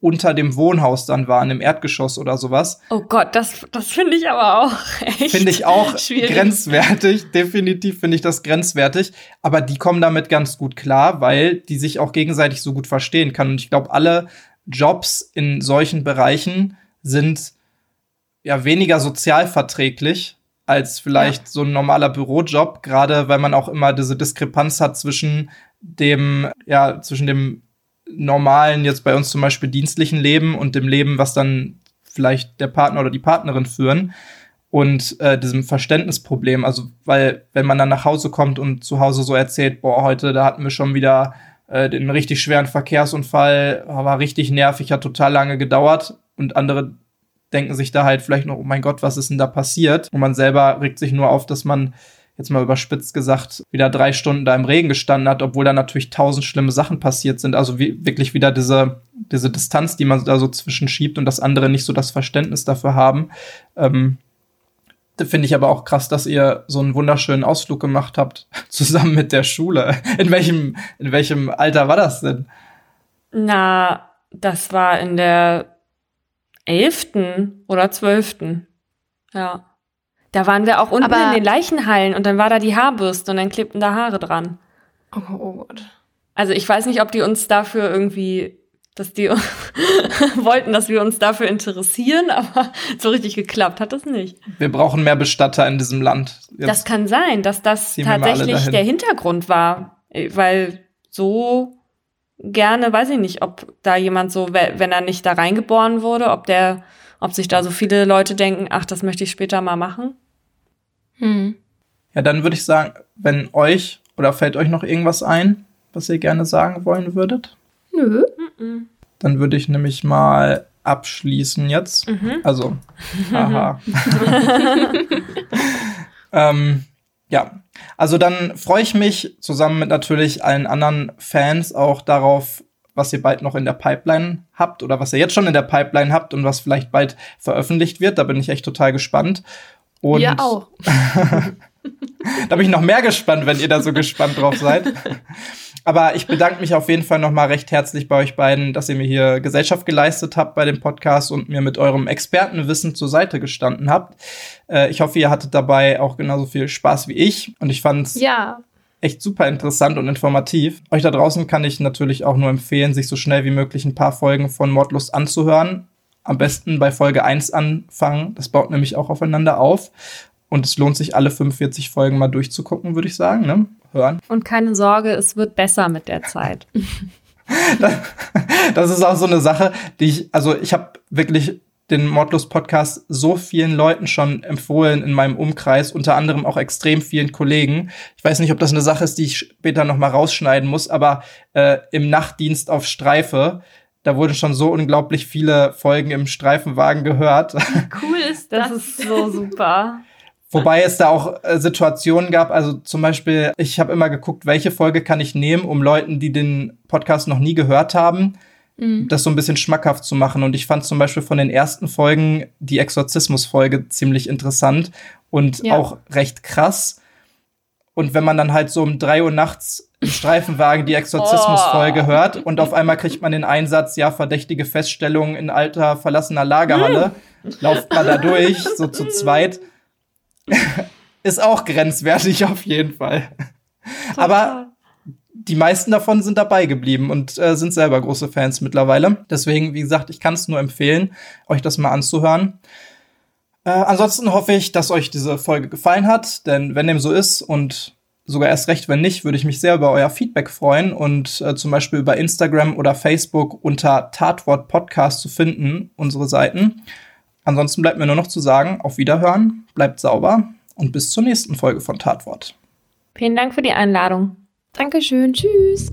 unter dem Wohnhaus dann waren, im Erdgeschoss oder sowas. Oh Gott, das, das finde ich aber auch echt Finde ich auch schwierig. grenzwertig. Definitiv finde ich das grenzwertig. Aber die kommen damit ganz gut klar, weil die sich auch gegenseitig so gut verstehen kann. Und ich glaube, alle Jobs in solchen Bereichen sind ja weniger sozialverträglich als vielleicht ja. so ein normaler Bürojob, gerade weil man auch immer diese Diskrepanz hat zwischen dem, ja, zwischen dem normalen, jetzt bei uns zum Beispiel dienstlichen Leben und dem Leben, was dann vielleicht der Partner oder die Partnerin führen und äh, diesem Verständnisproblem. Also, weil, wenn man dann nach Hause kommt und zu Hause so erzählt, boah, heute, da hatten wir schon wieder äh, den richtig schweren Verkehrsunfall, war richtig nervig, hat total lange gedauert und andere denken sich da halt vielleicht noch, oh mein Gott, was ist denn da passiert? Und man selber regt sich nur auf, dass man jetzt mal überspitzt gesagt, wieder drei Stunden da im Regen gestanden hat, obwohl da natürlich tausend schlimme Sachen passiert sind. Also wie, wirklich wieder diese, diese Distanz, die man da so zwischenschiebt und das andere nicht so das Verständnis dafür haben. Ähm, Finde ich aber auch krass, dass ihr so einen wunderschönen Ausflug gemacht habt, zusammen mit der Schule. In welchem, in welchem Alter war das denn? Na, das war in der elften oder zwölften. Ja. Da waren wir auch unten Aber in den Leichenhallen und dann war da die Haarbürste und dann klebten da Haare dran. Oh, oh Gott. Also ich weiß nicht, ob die uns dafür irgendwie, dass die wollten, dass wir uns dafür interessieren, aber so richtig geklappt hat das nicht. Wir brauchen mehr Bestatter in diesem Land. Jetzt das kann sein, dass das tatsächlich der Hintergrund war, weil so gerne, weiß ich nicht, ob da jemand so, wenn er nicht da reingeboren wurde, ob der ob sich da so viele Leute denken, ach, das möchte ich später mal machen. Hm. Ja, dann würde ich sagen, wenn euch oder fällt euch noch irgendwas ein, was ihr gerne sagen wollen würdet? Nö. Dann würde ich nämlich mal abschließen jetzt. Mhm. Also, haha. ähm, ja, also dann freue ich mich zusammen mit natürlich allen anderen Fans auch darauf, was ihr bald noch in der Pipeline habt oder was ihr jetzt schon in der Pipeline habt und was vielleicht bald veröffentlicht wird. Da bin ich echt total gespannt. Und ja auch. da bin ich noch mehr gespannt, wenn ihr da so gespannt drauf seid. Aber ich bedanke mich auf jeden Fall noch mal recht herzlich bei euch beiden, dass ihr mir hier Gesellschaft geleistet habt bei dem Podcast und mir mit eurem Expertenwissen zur Seite gestanden habt. Äh, ich hoffe, ihr hattet dabei auch genauso viel Spaß wie ich. Und ich fand's ja echt super interessant und informativ. Euch da draußen kann ich natürlich auch nur empfehlen, sich so schnell wie möglich ein paar Folgen von Mordlust anzuhören. Am besten bei Folge 1 anfangen. Das baut nämlich auch aufeinander auf. Und es lohnt sich, alle 45 Folgen mal durchzugucken, würde ich sagen. Ne? Hören. Und keine Sorge, es wird besser mit der Zeit. das ist auch so eine Sache, die ich, also ich habe wirklich den Mordlos-Podcast so vielen Leuten schon empfohlen in meinem Umkreis, unter anderem auch extrem vielen Kollegen. Ich weiß nicht, ob das eine Sache ist, die ich später noch mal rausschneiden muss, aber äh, im Nachtdienst auf Streife, da wurden schon so unglaublich viele Folgen im Streifenwagen gehört. Wie cool ist das? Das ist so super. Wobei es da auch äh, Situationen gab, also zum Beispiel, ich habe immer geguckt, welche Folge kann ich nehmen, um Leuten, die den Podcast noch nie gehört haben, Mhm. das so ein bisschen schmackhaft zu machen. Und ich fand zum Beispiel von den ersten Folgen die Exorzismus-Folge ziemlich interessant und ja. auch recht krass. Und wenn man dann halt so um drei Uhr nachts im Streifenwagen die Exorzismus-Folge oh. hört und auf einmal kriegt man den Einsatz, ja, verdächtige Feststellungen in alter verlassener Lagerhalle, mhm. lauft man da durch, so zu zweit. Ist auch grenzwertig auf jeden Fall. Total. Aber die meisten davon sind dabei geblieben und äh, sind selber große Fans mittlerweile. Deswegen, wie gesagt, ich kann es nur empfehlen, euch das mal anzuhören. Äh, ansonsten hoffe ich, dass euch diese Folge gefallen hat, denn wenn dem so ist und sogar erst recht, wenn nicht, würde ich mich sehr über euer Feedback freuen und äh, zum Beispiel über Instagram oder Facebook unter Tatwort Podcast zu finden, unsere Seiten. Ansonsten bleibt mir nur noch zu sagen, auf Wiederhören, bleibt sauber und bis zur nächsten Folge von Tatwort. Vielen Dank für die Einladung. Dankeschön, tschüss.